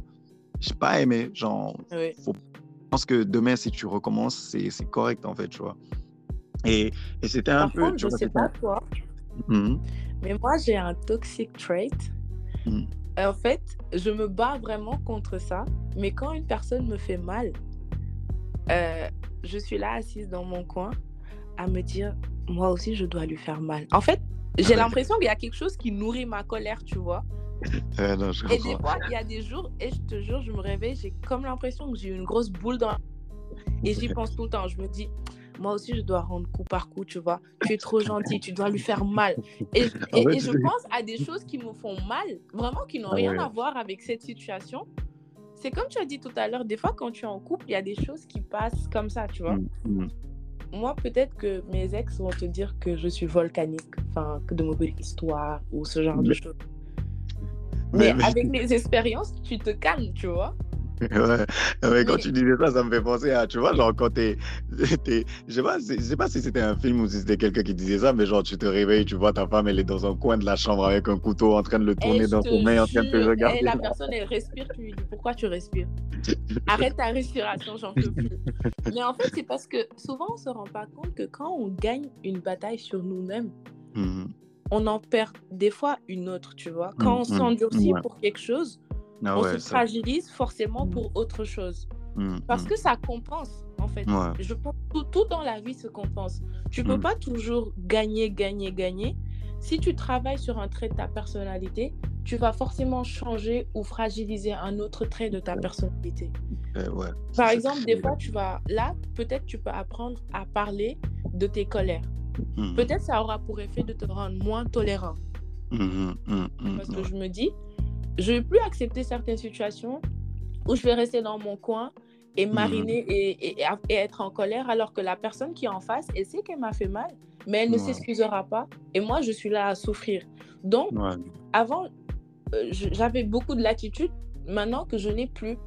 j'ai pas aimé. Genre, faut... je pense que demain, si tu recommences, c'est correct, en fait, tu vois. Et, et c'était un peu. je sais pas toi, mmh mais moi, j'ai un toxic trait. En fait, je me bats vraiment contre ça. Mais quand une personne me fait mal, euh, je suis là assise dans mon coin à me dire, moi aussi, je dois lui faire mal. En fait, j'ai l'impression qu'il y a quelque chose qui nourrit ma colère, tu vois. et des fois, il y a des jours, et je te jure, je me réveille, j'ai comme l'impression que j'ai une grosse boule dans Et j'y pense tout le temps. Je me dis, moi aussi, je dois rendre coup par coup, tu vois. Tu es trop gentil, tu dois lui faire mal. Et, ah je pense à des choses qui me font mal, vraiment qui n'ont ah rien à voir avec cette situation. C'est comme tu as dit tout à l'heure, des fois, quand tu es en couple, il y a des choses qui passent comme ça, tu vois. Mm, mm. Moi, peut-être que mes ex vont te dire que je suis volcanique, enfin, que de mauvaises histoires ou ce genre de choses. mais avec les expériences, tu te calmes, tu vois. Ouais, quand tu disais ça, ça me fait penser à, tu vois, genre quand t'es. je sais pas, je sais pas si c'était un film ou si c'était quelqu'un qui disait ça, mais genre tu te réveilles, tu vois ta femme, elle est dans un coin de la chambre avec un couteau en train de le eh, tourner dans son main, en train de te regarder. Et la personne, elle respire, tu lui dis pourquoi tu respires? Arrête ta respiration, j'en peux plus. Mais en fait, c'est parce que souvent, on se rend pas compte que quand on gagne une bataille sur nous-mêmes, mmh on en perd des fois une autre, tu vois. Quand mmh, on s'endurcit pour quelque chose, ah on se fragilise forcément mmh. pour autre chose. Mmh, Parce mmh. que ça compense, en fait. Je pense tout, tout dans la vie se compense. Tu ne peux pas toujours gagner, gagner, gagner. Si tu travailles sur un trait de ta personnalité, tu vas forcément changer ou fragiliser un autre trait de ta personnalité. Eh Par exemple, des fois, tu vas là, peut-être tu peux apprendre à parler de tes colères. Peut-être ça aura pour effet de te rendre moins tolérant. Parce que je me dis, je ne vais plus accepter certaines situations où je vais rester dans mon coin et mhm. mariner et, être en colère alors que la personne qui est en face, elle sait qu'elle m'a fait mal, mais elle ne s'excusera pas. Et moi, je suis là à souffrir. Donc, avant, euh, j'avais beaucoup de latitude. Maintenant que je n'ai plus,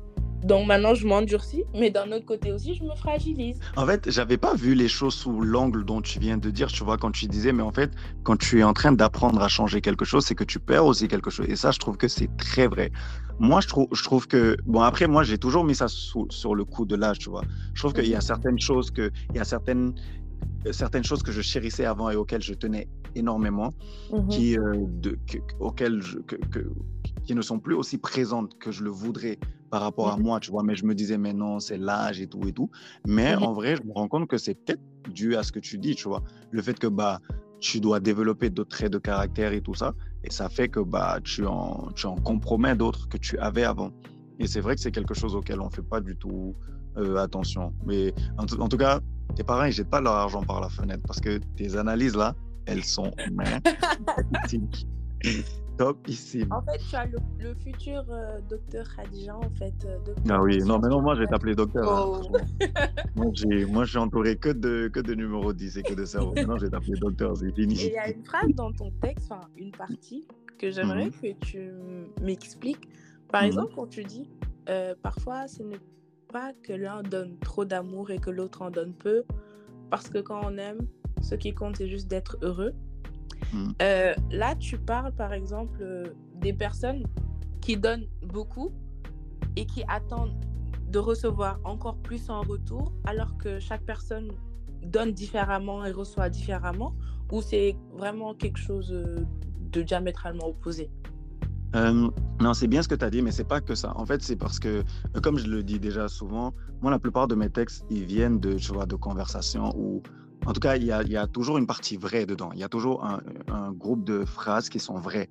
Donc maintenant, je m'endurcis, mais d'un autre côté aussi, je me fragilise. En fait, j'avais pas vu les choses sous l'angle dont tu viens de dire, tu vois, quand tu disais, mais en fait, quand tu es en train d'apprendre à changer quelque chose, c'est que tu perds aussi quelque chose. Et ça, je trouve que c'est très vrai. Moi, je trouve, je trouve que, bon, après, moi, j'ai toujours mis ça sur le coup de l'âge, tu vois. Je trouve qu'il y a certaines choses que, il y a certaines, certaines choses que je chérissais avant et auxquelles je tenais énormément, mmh qui, euh, de, auxquelles je, que, qui ne sont plus aussi présentes que je le voudrais par rapport à mmh moi, tu vois. Mais je me disais, mais non, c'est l'âge et tout et tout. Mais mmh en vrai, je me rends compte que c'est peut-être dû à ce que tu dis, tu vois. Le fait que bah, tu dois développer d'autres traits de caractère et tout ça. Et ça fait que bah, tu, en, tu en compromets d'autres que tu avais avant. Et c'est vrai que c'est quelque chose auquel on ne fait pas du tout euh, attention. Mais en, en, tout cas, tes parents, ils jettent pas leur argent par la fenêtre parce que tes analyses là, elles sont magnifiques. Topissime. En fait, tu as le, futur euh, docteur Khadija, en fait. Euh, ah oui, non, mais non, moi, je vais t'appeler docteur. Hein, oh. moi, je suis entouré que de, que de numéro 10 et que de cerveau. non, je vais t'appeler docteur, c'est fini. il y a une phrase dans ton texte, enfin, une partie, que j'aimerais mhm. que tu m'expliques. Par mhm. exemple, quand tu dis, euh, parfois, ce n'est pas que l'un donne trop d'amour et que l'autre en donne peu, parce que quand on aime, ce qui compte, c'est juste d'être heureux. Mm. Euh, là, tu parles, par exemple, euh, des personnes qui donnent beaucoup et qui attendent de recevoir encore plus en retour, alors que chaque personne donne différemment et reçoit différemment, ou c'est vraiment quelque chose euh, de diamétralement opposé? Non, c'est bien ce que tu as dit, mais c'est pas que ça. En fait, c'est parce que, comme je le dis déjà souvent, moi, la plupart de mes textes, ils viennent de, tu vois, de conversations où en tout cas, il y, a, toujours une partie vraie dedans. Il y a toujours un, groupe de phrases qui sont vraies,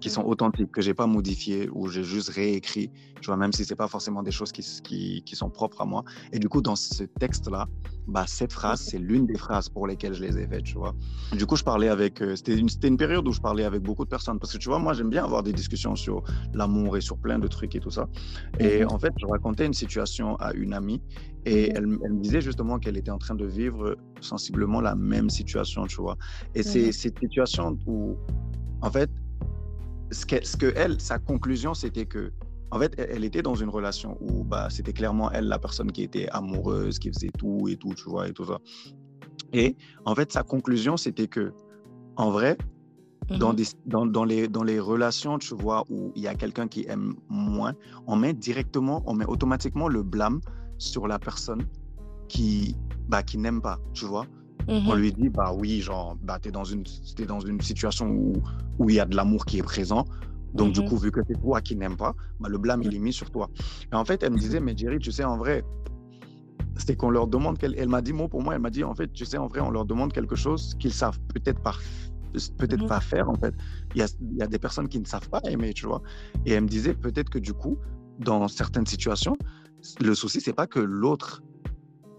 qui sont authentiques, que j'ai pas modifiées ou j'ai juste réécrit. Tu vois, même si c'est pas forcément des choses qui, qui, sont propres à moi. Et du coup, dans ce texte-là, bah, cette phrase, c'est l'une des phrases pour lesquelles je les ai faites, tu vois. Du coup, je parlais avec, euh, c'était une, une, période où je parlais avec beaucoup de personnes parce que tu vois, moi, j'aime bien avoir des discussions sur l'amour et sur plein de trucs et tout ça. Et mhm. en fait, je racontais une situation à une amie et elle, elle me disait justement qu'elle était en train de vivre sensiblement la même situation, tu vois. Et c'est cette situation où, en fait, ce que, ce que elle, sa conclusion, c'était que en fait, elle, était dans une relation où bah, c'était clairement elle la personne qui était amoureuse, qui faisait tout et tout, tu vois, et tout ça. Et en fait, sa conclusion, c'était que, en vrai, dans, mmh des, dans, dans, les, dans les relations, tu vois, où il y a quelqu'un qui aime moins, on met directement, on met automatiquement le blâme sur la personne qui, bah, qui n'aime pas, tu vois. On mmh lui dit, bah oui, genre, bah, tu es, dans une, es dans une situation où, où il y a de l'amour qui est présent. Donc, du mmh coup, vu que c'est toi qui n'aimes pas, bah, le blâme, il est mis sur toi. Et en fait, elle me disait, mais Jerry, tu sais, en vrai, c'était qu'on leur demande, elle, elle m'a dit, mot pour moi, elle m'a dit, en fait, tu sais, en vrai, on leur demande quelque chose qu'ils savent peut-être pas, peut-être mmh pas faire, en fait. Il y, a, il y a des personnes qui ne savent pas aimer, tu vois. Et elle me disait, peut-être que du coup, dans certaines situations, le souci, c'est pas que l'autre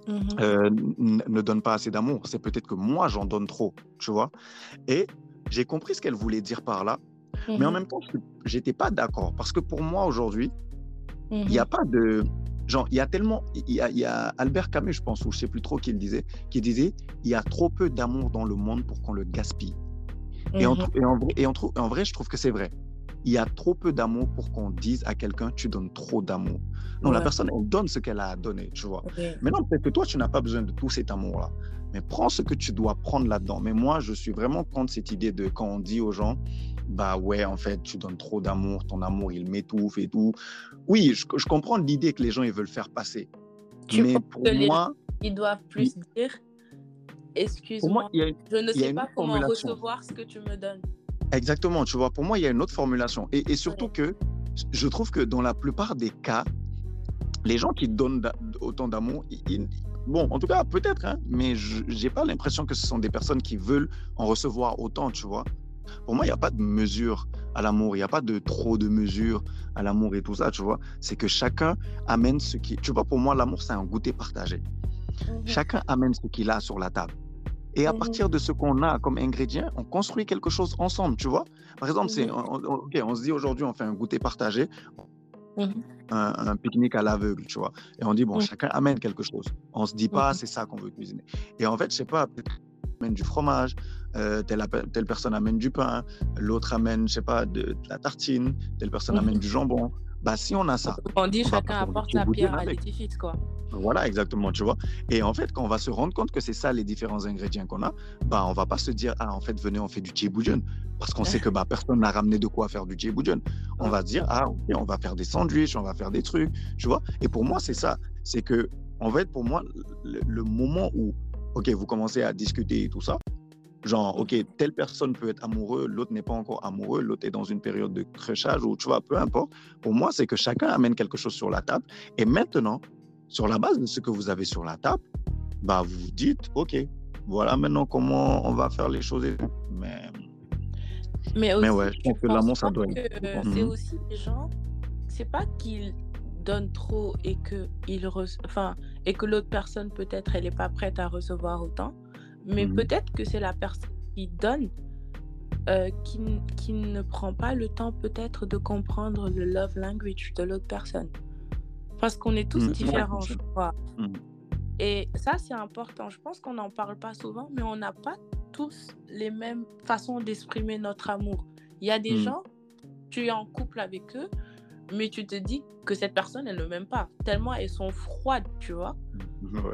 mmh euh, ne donne pas assez d'amour, c'est peut-être que moi, j'en donne trop, tu vois. Et j'ai compris ce qu'elle voulait dire par là, mais en mmh même temps, j'étais pas d'accord parce que pour moi aujourd'hui, il n'y a mmh pas de genre il y a tellement il y a, y a, Albert Camus je pense ou je sais plus trop qui le disait qui disait il y a trop peu d'amour dans le monde pour qu'on le gaspille. Et, en, et, en, et en, en, vrai, je trouve que c'est vrai. Il y a trop peu d'amour pour qu'on dise à quelqu'un tu donnes trop d'amour. Non, la personne, elle donne ce qu'elle a à donner, tu vois. Maintenant, peut-être que toi, tu n'as pas besoin de tout cet amour-là. Mais prends ce que tu dois prendre là-dedans. Mais moi, je suis vraiment contre cette idée de quand on dit aux gens, bah ouais, en fait, tu donnes trop d'amour, ton amour, il m'étouffe et tout. Oui, je, comprends l'idée que les gens, ils veulent faire passer. Tu mais pour moi... ils doivent plus dire, excuse-moi, je ne sais pas comment recevoir ce que tu me donnes. Exactement, tu vois, pour moi, il y a une autre formulation. Et, surtout que je trouve que dans la plupart des cas, les gens qui donnent autant d'amour, bon, en tout cas, peut-être, hein, mais je n'ai pas l'impression que ce sont des personnes qui veulent en recevoir autant, tu vois. Pour moi, il n'y a pas de mesure à l'amour, il n'y a pas de trop de mesure à l'amour et tout ça, tu vois. C'est que chacun amène ce qui... Tu vois, pour moi, l'amour, c'est un goûter partagé. Mmh chacun amène ce qu'il a sur la table. Et à mmh partir de ce qu'on a comme ingrédient, on construit quelque chose ensemble, tu vois. Par exemple, c'est, on, on se dit aujourd'hui, on fait un goûter partagé, mmh un, pique-nique à l'aveugle, tu vois. Et on dit, bon, chacun amène quelque chose. On se dit pas, c'est ça qu'on veut cuisiner. Et en fait, je sais pas, amène du fromage, euh, telle, personne amène du pain, l'autre amène, je sais pas, de, la tartine, telle personne amène du jambon. Bah, si on a ça. On dit chacun apporte sa pierre à l'édifice, quoi. Voilà, exactement, tu vois. Et en fait, quand on va se rendre compte que c'est ça les différents ingrédients qu'on a, bah, on va pas se dire, ah, en fait, venez, on fait du tchiboujon. Parce qu'on sait que bah, personne n'a ramené de quoi faire du tchiboujon. On va se dire, ah, on va faire des sandwichs, on va faire des trucs, tu vois. Et pour moi, c'est ça. C'est que, en fait, pour moi, le, moment où, OK, vous commencez à discuter et tout ça, genre, OK, telle personne peut être amoureux, l'autre n'est pas encore amoureux, l'autre est dans une période de crachage ou, tu vois, peu importe. Pour moi, c'est que chacun amène quelque chose sur la table. Et maintenant, sur la base de ce que vous avez sur la table, bah, vous vous dites, OK, voilà maintenant comment on va faire les choses. Mais, mais, aussi, ouais, je pense que l'amour, ça doit être. C'est mhm. aussi les gens, c'est pas qu'ils donnent trop et que, ils enfin, et que l'autre personne, peut-être, elle n'est pas prête à recevoir autant, mais mhm. peut-être que c'est la personne qui donne euh, qui, qui, ne prend pas le temps peut-être de comprendre le love language de l'autre personne. Parce qu'on est tous mmh, différents, je crois. Mmh. Et ça, c'est important. Je pense qu'on n'en parle pas souvent, mais on n'a pas tous les mêmes façons d'exprimer notre amour. Il y a des mmh. gens, tu es en couple avec eux, mais tu te dis que cette personne, elle ne m'aime pas, tellement elles sont froides, tu vois.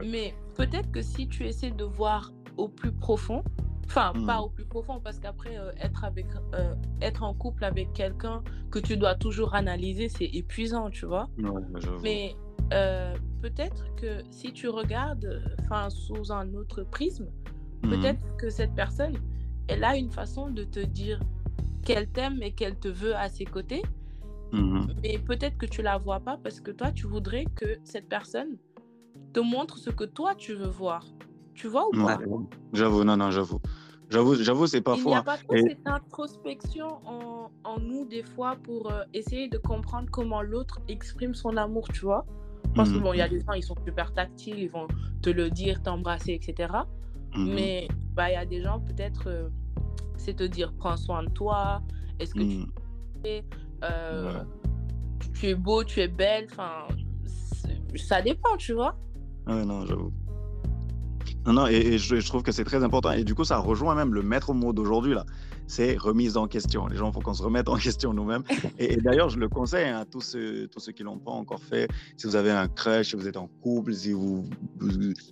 Mais peut-être que si tu essaies de voir au plus profond, Enfin, pas mmh. au plus profond, parce qu'après, euh, être, avec, euh, être en couple avec quelqu'un que tu dois toujours analyser, c'est épuisant, tu vois. Mais euh, peut-être que si tu regardes sous un autre prisme, mmh. peut-être que cette personne, elle a une façon de te dire qu'elle t'aime et qu'elle te veut à ses côtés. Mmh Mais peut-être que tu la vois pas parce que toi, tu voudrais que cette personne te montre ce que toi, tu veux voir. Tu vois ou pas? J'avoue, non, non, j'avoue. J'avoue, j'avoue, c'est pas Il faux. Il n'y a pas trop cette introspection en, en, nous, des fois, pour euh, essayer de comprendre comment l'autre exprime son amour, tu vois? Parce que, mmh. bon, il y a des gens, ils sont super tactiles, ils vont te le dire, t'embrasser, etc. Mmh. Mais bah, il y a des gens, peut-être, euh, c'est te dire, prends soin de toi, est-ce que tu mmh. es, euh, tu es beau, tu es belle, enfin, ça dépend, tu vois? Ouais, non, j'avoue. Non, non, et, je, trouve que c'est très important. Et du coup, ça rejoint même le maître mot d'aujourd'hui, là. C'est remise en question. Les gens, il faut qu'on se remette en question nous-mêmes. Et, d'ailleurs, je le conseille hein, à tous ceux, tous ceux qui ne l'ont pas encore fait. Si vous avez un crush, si vous êtes en couple, si vous,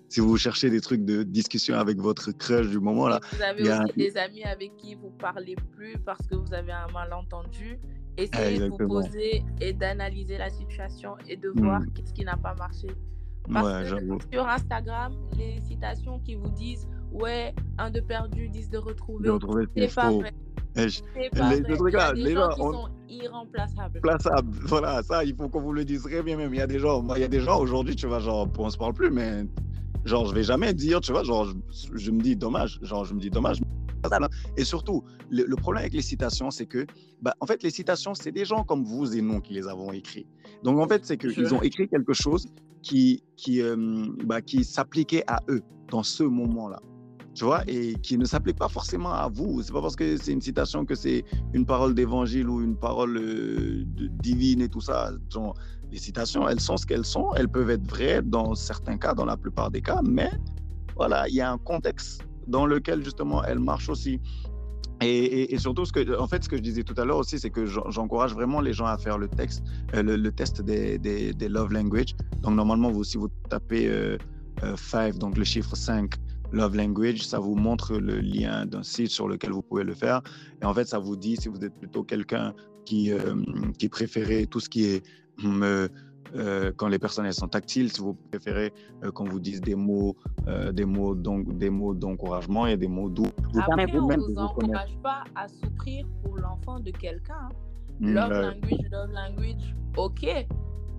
si vous cherchez des trucs de discussion avec votre crush du moment, là. vous avez aussi des amis avec qui vous parlez plus parce que vous avez un malentendu. Essayez de vous poser et d'analyser la situation et de voir mmh. qu'est-ce qui n'a pas marché. Parce que sur Instagram, les citations qui vous disent Ouais, un de perdu, dix de retrouvé. c'est pas vrai. Eh, pas les, vrai. Là, il y a des gens qui sont irremplaçables. Plaçables, voilà, ça, il faut qu'on vous le dise très bien même. Il y a des gens, il y a des gens aujourd'hui, tu vois, genre, on se parle plus, mais genre, je vais jamais dire, tu vois, genre, je, je me dis dommage, genre, je me dis dommage. Et surtout, le, problème avec les citations, c'est que, bah, en fait, les citations, c'est des gens comme vous et nous qui les avons écrits. Donc, en fait, c'est qu'ils ont écrit quelque chose qui, qui, euh, bah, qui s'appliquait à eux dans ce moment-là. Tu vois, et qui ne s'applique pas forcément à vous. C'est pas parce que c'est une citation que c'est une parole d'évangile ou une parole euh, divine et tout ça. Les citations, elles sont ce qu'elles sont. Elles peuvent être vraies dans certains cas, dans la plupart des cas, mais voilà, il y a un contexte dans lequel justement elle marche aussi. Et, surtout, en fait, ce que je disais tout à l'heure aussi, c'est que j'encourage vraiment les gens à faire le euh, test des, love language. Donc, normalement, vous, si vous tapez 5, euh, euh, donc le chiffre 5, love language, ça vous montre le lien d'un site sur lequel vous pouvez le faire. Et en fait, ça vous dit si vous êtes plutôt quelqu'un qui, qui préférait tout ce qui est euh, quand les personnes elles sont tactiles, si vous préférez euh, qu'on vous dise des mots, euh, des mots donc des mots d'encouragement et des mots doux. Après, on ne vous encourage pas à souffrir pour l'enfant de quelqu'un. Hein. Mm, love language, love language, ok,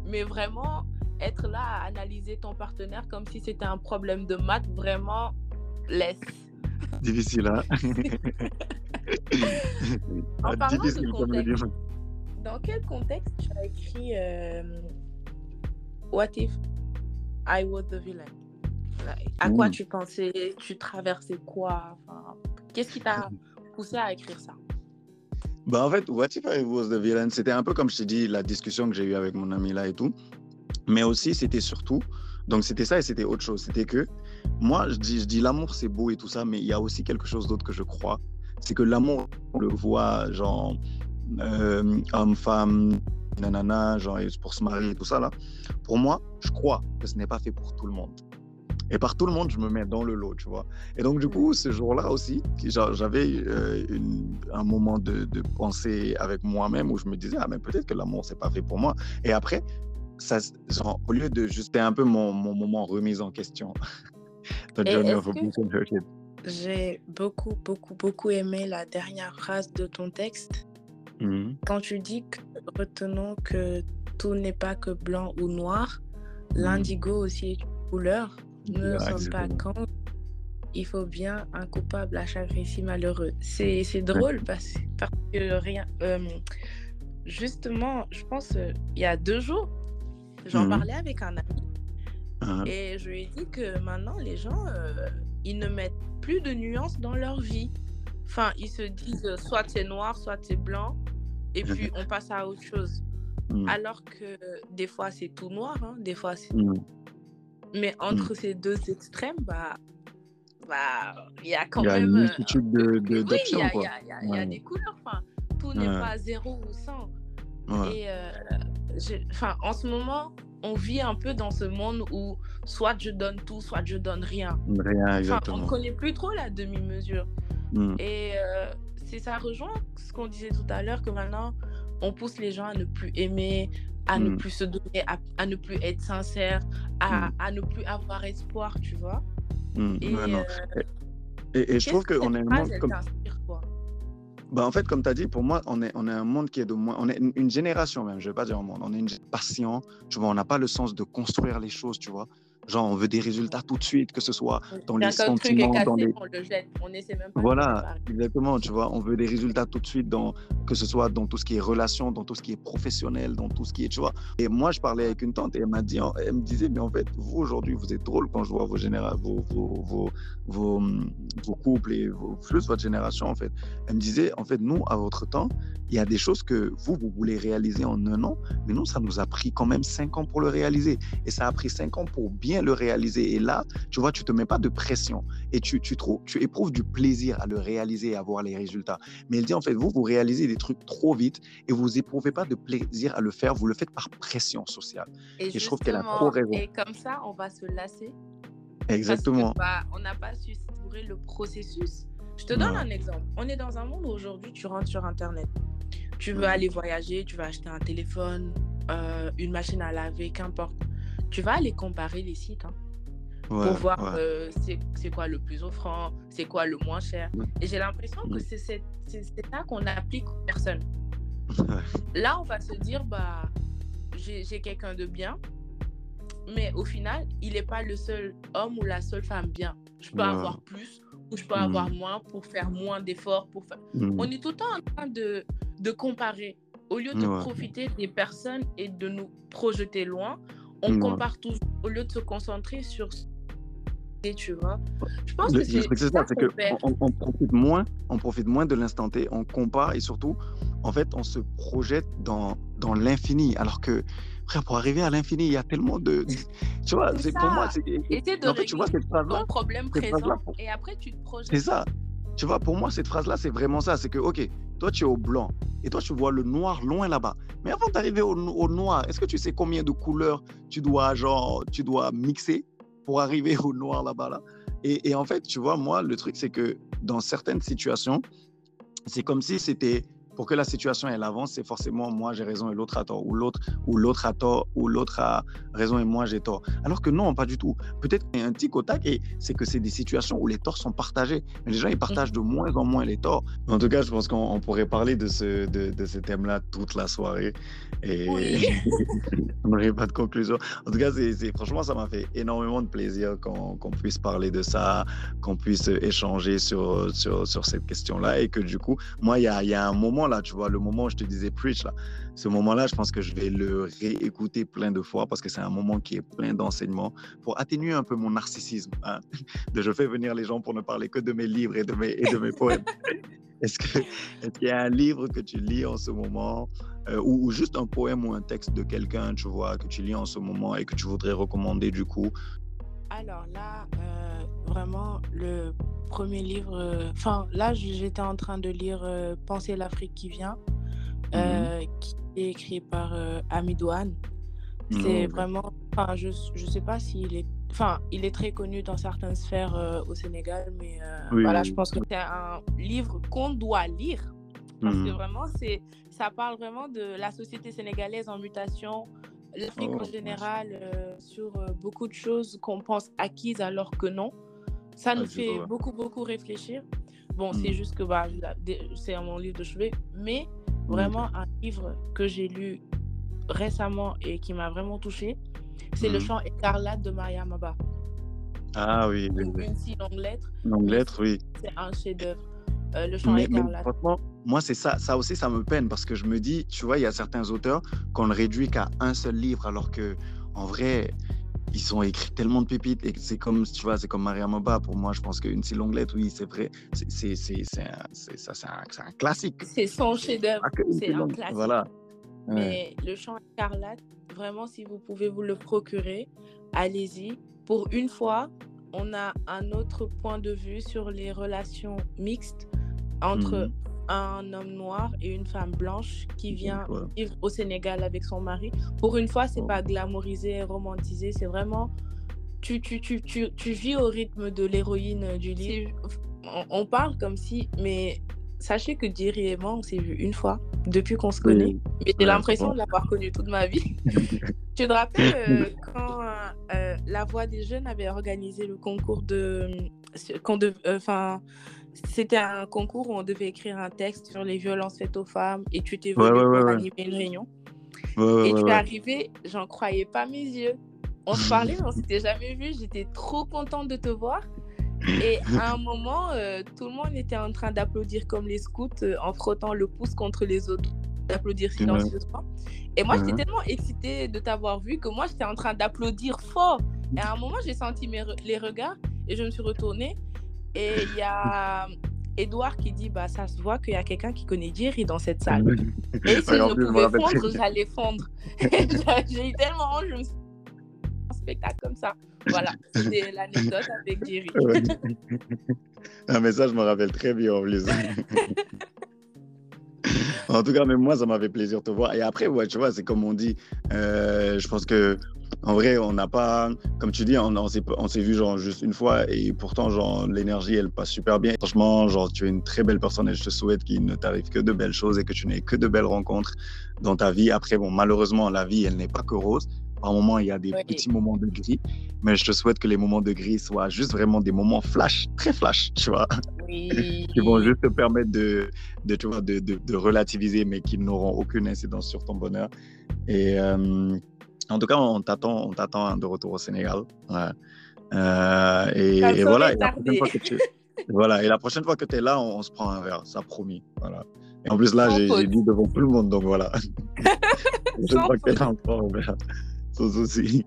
mais vraiment être là à analyser ton partenaire comme si c'était un problème de maths, vraiment laisse. Difficile, hein En parlant de contexte, dans quel contexte tu as écrit What if I was the villain? À quoi tu pensais? Tu traversais quoi? Qu'est-ce qui t'a poussé à écrire ça? Bah en fait, What if I was the villain? C'était un peu comme je t'ai dit, la discussion que j'ai eue avec mon ami là et tout. Mais aussi, c'était surtout. Donc, c'était ça et c'était autre chose. C'était que moi, je dis, je dis l'amour, c'est beau et tout ça, mais il y a aussi quelque chose d'autre que je crois. C'est que l'amour, on le voit, genre, euh, homme, femme, nanana, genre pour se marier, tout ça là. Pour moi, je crois que ce n'est pas fait pour tout le monde. Et par tout le monde, je me mets dans le lot, tu vois. Et donc, du coup, ce jour-là aussi, j'avais euh, un moment de, de pensée avec moi-même où je me disais, ah, mais peut-être que l'amour, c'est pas fait pour moi. Et après, ça, genre, au lieu de juste, un peu mon, mon moment remise en question. J'ai beaucoup, beaucoup, beaucoup aimé la dernière phrase de ton texte? Mmh. Quand tu dis que retenons que tout n'est pas que blanc ou noir, mmh. l'indigo aussi est une couleur. Nous ne sommes pas quand il faut bien un coupable à chaque récit malheureux. C'est drôle parce, parce, que rien. Euh, justement, je pense, euh, il y a deux jours, j'en mmh parlais avec un ami ah. et je lui ai dit que maintenant, les gens, euh, ils ne mettent plus de nuances dans leur vie. Enfin, ils se disent soit c'est noir, soit c'est blanc, et puis on passe à autre chose. Mmh. Alors que des fois, c'est tout noir, hein, des fois, c'est. Mmh. Mais entre ces deux extrêmes, bah, bah, il y a quand même. Il y a une multitude de, de, oui, il y, a, y a des couleurs. Enfin, tout n'est pas zéro ou 100. Et enfin, en ce moment, on vit un peu dans ce monde où soit je donne tout, soit je donne rien. Rien, exactement. on ne connaît plus trop la demi-mesure. Mmh. Et c'est ça rejoint ce qu'on disait tout à l'heure, que maintenant, on pousse les gens à ne plus aimer, à ne mmh. plus se donner, à, ne plus être sincère, à, mmh. à, ne plus avoir espoir, tu vois. Et, et, je trouve qu'on est un monde comme... Bah, en fait, comme tu as dit, pour moi, on est, on est un monde qui est de moins. On est une, génération même, je ne vais pas dire un monde. On est une patient, tu vois. On n'a pas le sens de construire les choses, tu vois. Genre, on veut des résultats tout de suite, que ce soit dans les sentiments, dans les... On le jette. On essaie même pas voilà, exactement, tu vois. On veut des résultats tout de suite, dans, que ce soit dans tout ce qui est relation, dans tout ce qui est professionnel, dans tout ce qui est, tu vois. Et moi, je parlais avec une tante et elle m'a dit, elle me disait, mais en fait, vous aujourd'hui, vous êtes drôle quand je vois vos, généra vos, vos, vos, vos, vos couples et vos, plus votre génération, en fait. Elle me disait, en fait, nous, à votre temps, il y a des choses que vous, vous voulez réaliser en un an, mais nous, ça nous a pris quand même cinq ans pour le réaliser. Et ça a pris cinq ans pour bien le réaliser. Et là, tu vois, tu te mets pas de pression et tu, tu, trouves, tu éprouves du plaisir à le réaliser et à voir les résultats. Mais elle dit, en fait, vous, vous réalisez des trucs trop vite et vous éprouvez pas de plaisir à le faire, vous le faites par pression sociale. Et, je trouve qu'elle a trop raison. Et comme ça, on va se lasser. Exactement. Parce on n'a pas su savourer le processus. Je te donne un exemple. On est dans un monde où aujourd'hui, tu rentres sur Internet. Tu veux aller voyager, tu vas acheter un téléphone, euh, une machine à laver, qu'importe. Tu vas aller comparer les sites hein, pour voir euh, c'est quoi le plus offrant, c'est quoi le moins cher. Et j'ai l'impression que c'est ça qu'on applique aux personnes. Là, on va se dire, bah, j'ai quelqu'un de bien, mais au final, il n'est pas le seul homme ou la seule femme bien. Je peux avoir plus ou je peux avoir mmh. moins pour faire moins d'efforts. Pour faire... Mmh. On est tout le temps en train de, de comparer. Au lieu de profiter des personnes et de nous projeter loin, on compare toujours au lieu de se concentrer sur et tu vois. Je pense que c'est ça, c'est qu'on on, profite moins, on profite moins de l'instant T, on compare et surtout, en fait, on se projette dans, dans l'infini, alors que frère, pour arriver à l'infini, il y a tellement de, tu vois, c'est pour moi, c'est de en fait, tu vois cette phrase ton problème présent et après tu te projettes. C'est ça. Tu vois, pour moi, cette phrase-là, c'est vraiment ça. C'est que, OK, toi, tu es au blanc et toi, tu vois le noir loin là-bas. Mais avant d'arriver au, noir, est-ce que tu sais combien de couleurs tu dois, genre, tu dois mixer pour arriver au noir là-bas là? Et, et en fait, tu vois, moi, le truc, c'est que dans certaines situations, c'est comme si c'était pour que la situation elle avance, c'est forcément moi j'ai raison et l'autre a tort, ou l'autre ou l'autre a tort, ou l'autre a raison et moi j'ai tort. Alors que non, pas du tout. Peut-être qu'il y a un tic au tac et c'est que c'est des situations où les torts sont partagés, mais les gens ils partagent de moins en moins les torts. En tout cas, je pense qu'on pourrait parler de ce de, de ce thème-là toute la soirée et on n'aurait pas de conclusion. En tout cas, c'est franchement ça m'a fait énormément de plaisir qu'on puisse parler de ça, qu'on puisse échanger sur sur sur cette question-là et que du coup, moi il y a, y a un moment là tu vois, le moment où je te disais preach, là, ce moment-là, je pense que je vais le réécouter plein de fois parce que c'est un moment qui est plein d'enseignements pour atténuer un peu mon narcissisme. Hein, de je fais venir les gens pour ne parler que de mes livres et de mes, et de mes poèmes. Est-ce qu'il est y a un livre que tu lis en ce moment euh, ou, juste un poème ou un texte de quelqu'un, tu vois, que tu lis en ce moment et que tu voudrais recommander du coup Alors là, euh, vraiment, le premier livre. Euh, enfin, là, j'étais en train de lire euh, Penser l'Afrique qui vient euh, qui est écrit par Amidouane. C'est vraiment, enfin, je ne sais pas s'il est, enfin, il est très connu dans certaines sphères au Sénégal, mais voilà, je pense que c'est un livre qu'on doit lire. Parce que vraiment, c'est, ça parle vraiment de la société sénégalaise en mutation, l'Afrique en oh, général, sur beaucoup de choses qu'on pense acquises alors que non. Ça nous fait beaucoup, beaucoup réfléchir. Bon, c'est mmh. juste que bah, c'est mon livre de chevet, mais vraiment un livre que j'ai lu récemment et qui m'a vraiment touché, c'est Le mmh. chant écarlate de Maria Maba. Ah oui, Une si longue lettre. Longue lettre, oui. C'est un chef-d'œuvre. Euh, le chant écarlate. franchement, moi, c'est ça, ça aussi, ça me peine parce que je me dis, tu vois, il y a certains auteurs qu'on ne réduit qu'à un seul livre, alors que en vrai, ils ont écrit tellement de pépites et c'est comme tu vois c'est comme Maria Moba pour moi je pense qu'une si longue lettre oui c'est vrai. C'est c'est un, un, classique. C'est son chef-d'œuvre. C'est un classique. voilà. Mais le chant écarlate vraiment si vous pouvez vous le procurer allez-y. Pour une fois on a un autre point de vue sur les relations mixtes entre mmh un homme noir et une femme blanche qui vient vivre au Sénégal avec son mari. Pour une fois, c'est n'est oh. pas glamourisé, romantisé, c'est vraiment tu, tu, tu, tu, tu vis au rythme de l'héroïne du livre. On, parle comme si, mais sachez que Jerry et moi, on s'est vu une fois depuis qu'on se connaît. Mais j'ai l'impression de l'avoir connu toute ma vie. tu te rappelles euh, quand euh, La Voix des Jeunes avait organisé le concours de. Enfin c'était un concours où on devait écrire un texte sur les violences faites aux femmes et tu étais venu pour animer une réunion. et tu es arrivé, j'en croyais pas mes yeux. On se parlait, mais on s'était jamais vu. J'étais trop contente de te voir. Et à un moment, euh, tout le monde était en train d'applaudir comme les scouts euh, en frottant le pouce contre les autres, d'applaudir silencieusement. Et moi, j'étais tellement excitée de t'avoir vu que moi, j'étais en train d'applaudir fort. Et à un moment, j'ai senti mes les regards et je me suis retournée. Et il y a Edouard qui dit bah ça se voit qu'il y a quelqu'un qui connaît Jerry dans cette salle. Et si je pouvais fondre, j'allais fondre. J'ai eu tellement honte, je me suis un spectacle comme ça. Voilà, c'était l'anecdote avec Jerry. un message je me rappelle très bien en plus. en tout cas, même moi, ça m'avait plaisir de te voir. Et après, ouais, tu vois, c'est comme on dit, euh, je pense que en vrai, on n'a pas, comme tu dis, on, on s'est vu genre juste une fois et pourtant, genre, l'énergie, elle passe super bien. Franchement, genre, tu es une très belle personne et je te souhaite qu'il ne t'arrive que de belles choses et que tu n'aies que de belles rencontres dans ta vie. Après, bon, malheureusement, la vie, elle n'est pas que rose. Par moments, il y a des petits moments de gris, mais je te souhaite que les moments de gris soient juste vraiment des moments flash, très flash, tu vois, qui vont juste te permettre de, de, tu vois, de, de, relativiser, mais qui n'auront aucune incidence sur ton bonheur. Et euh, en tout cas, on t'attend, on t'attend de retour au Sénégal. Euh, et, voilà. Et la prochaine fois que tu, voilà. Et la prochaine fois que tu es là, on, se prend un verre, ça promis. Voilà. Et en plus, là, j'ai dit devant tout le monde, donc voilà. Je crois que là, on prend un verre. Sans souci.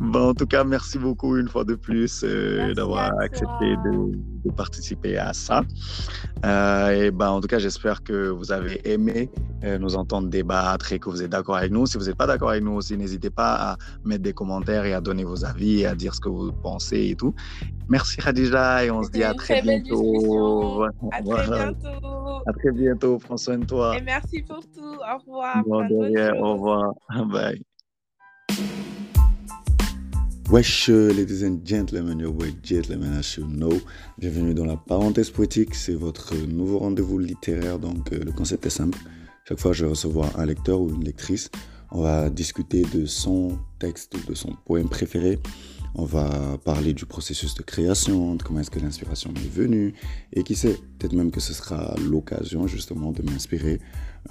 Bon, en tout cas, merci beaucoup une fois de plus euh, d'avoir accepté de, participer à ça. Euh, et ben, en tout cas, j'espère que vous avez aimé euh, nous entendre débattre et que vous êtes d'accord avec nous. Si vous n'êtes pas d'accord avec nous aussi, n'hésitez pas à mettre des commentaires et à donner vos avis et à dire ce que vous pensez et tout. Merci Khadija et on se dit à très, bientôt. À très bientôt. À très bientôt. Prends soin de toi. Et merci pour tout. Au revoir. au revoir. Bye. Wesh, ladies and gentlemen, your boy gentlemen, as you know. Bienvenue dans la parenthèse poétique, c'est votre nouveau rendez-vous littéraire, donc euh, le concept est simple. Chaque fois, je vais recevoir un lecteur ou une lectrice. On va discuter de son texte ou de son poème préféré. On va parler du processus de création, de comment est-ce que l'inspiration m'est venue. Et qui sait, peut-être même que ce sera l'occasion justement de m'inspirer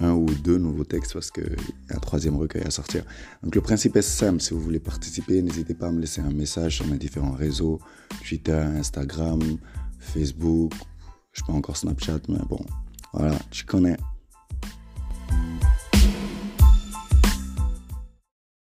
un ou deux nouveaux textes parce qu'il y a un troisième recueil à sortir. Donc le principe est simple, si vous voulez participer, n'hésitez pas à me laisser un message sur mes différents réseaux, Twitter, Instagram, Facebook, je ne sais pas encore Snapchat, mais bon, voilà, tu connais.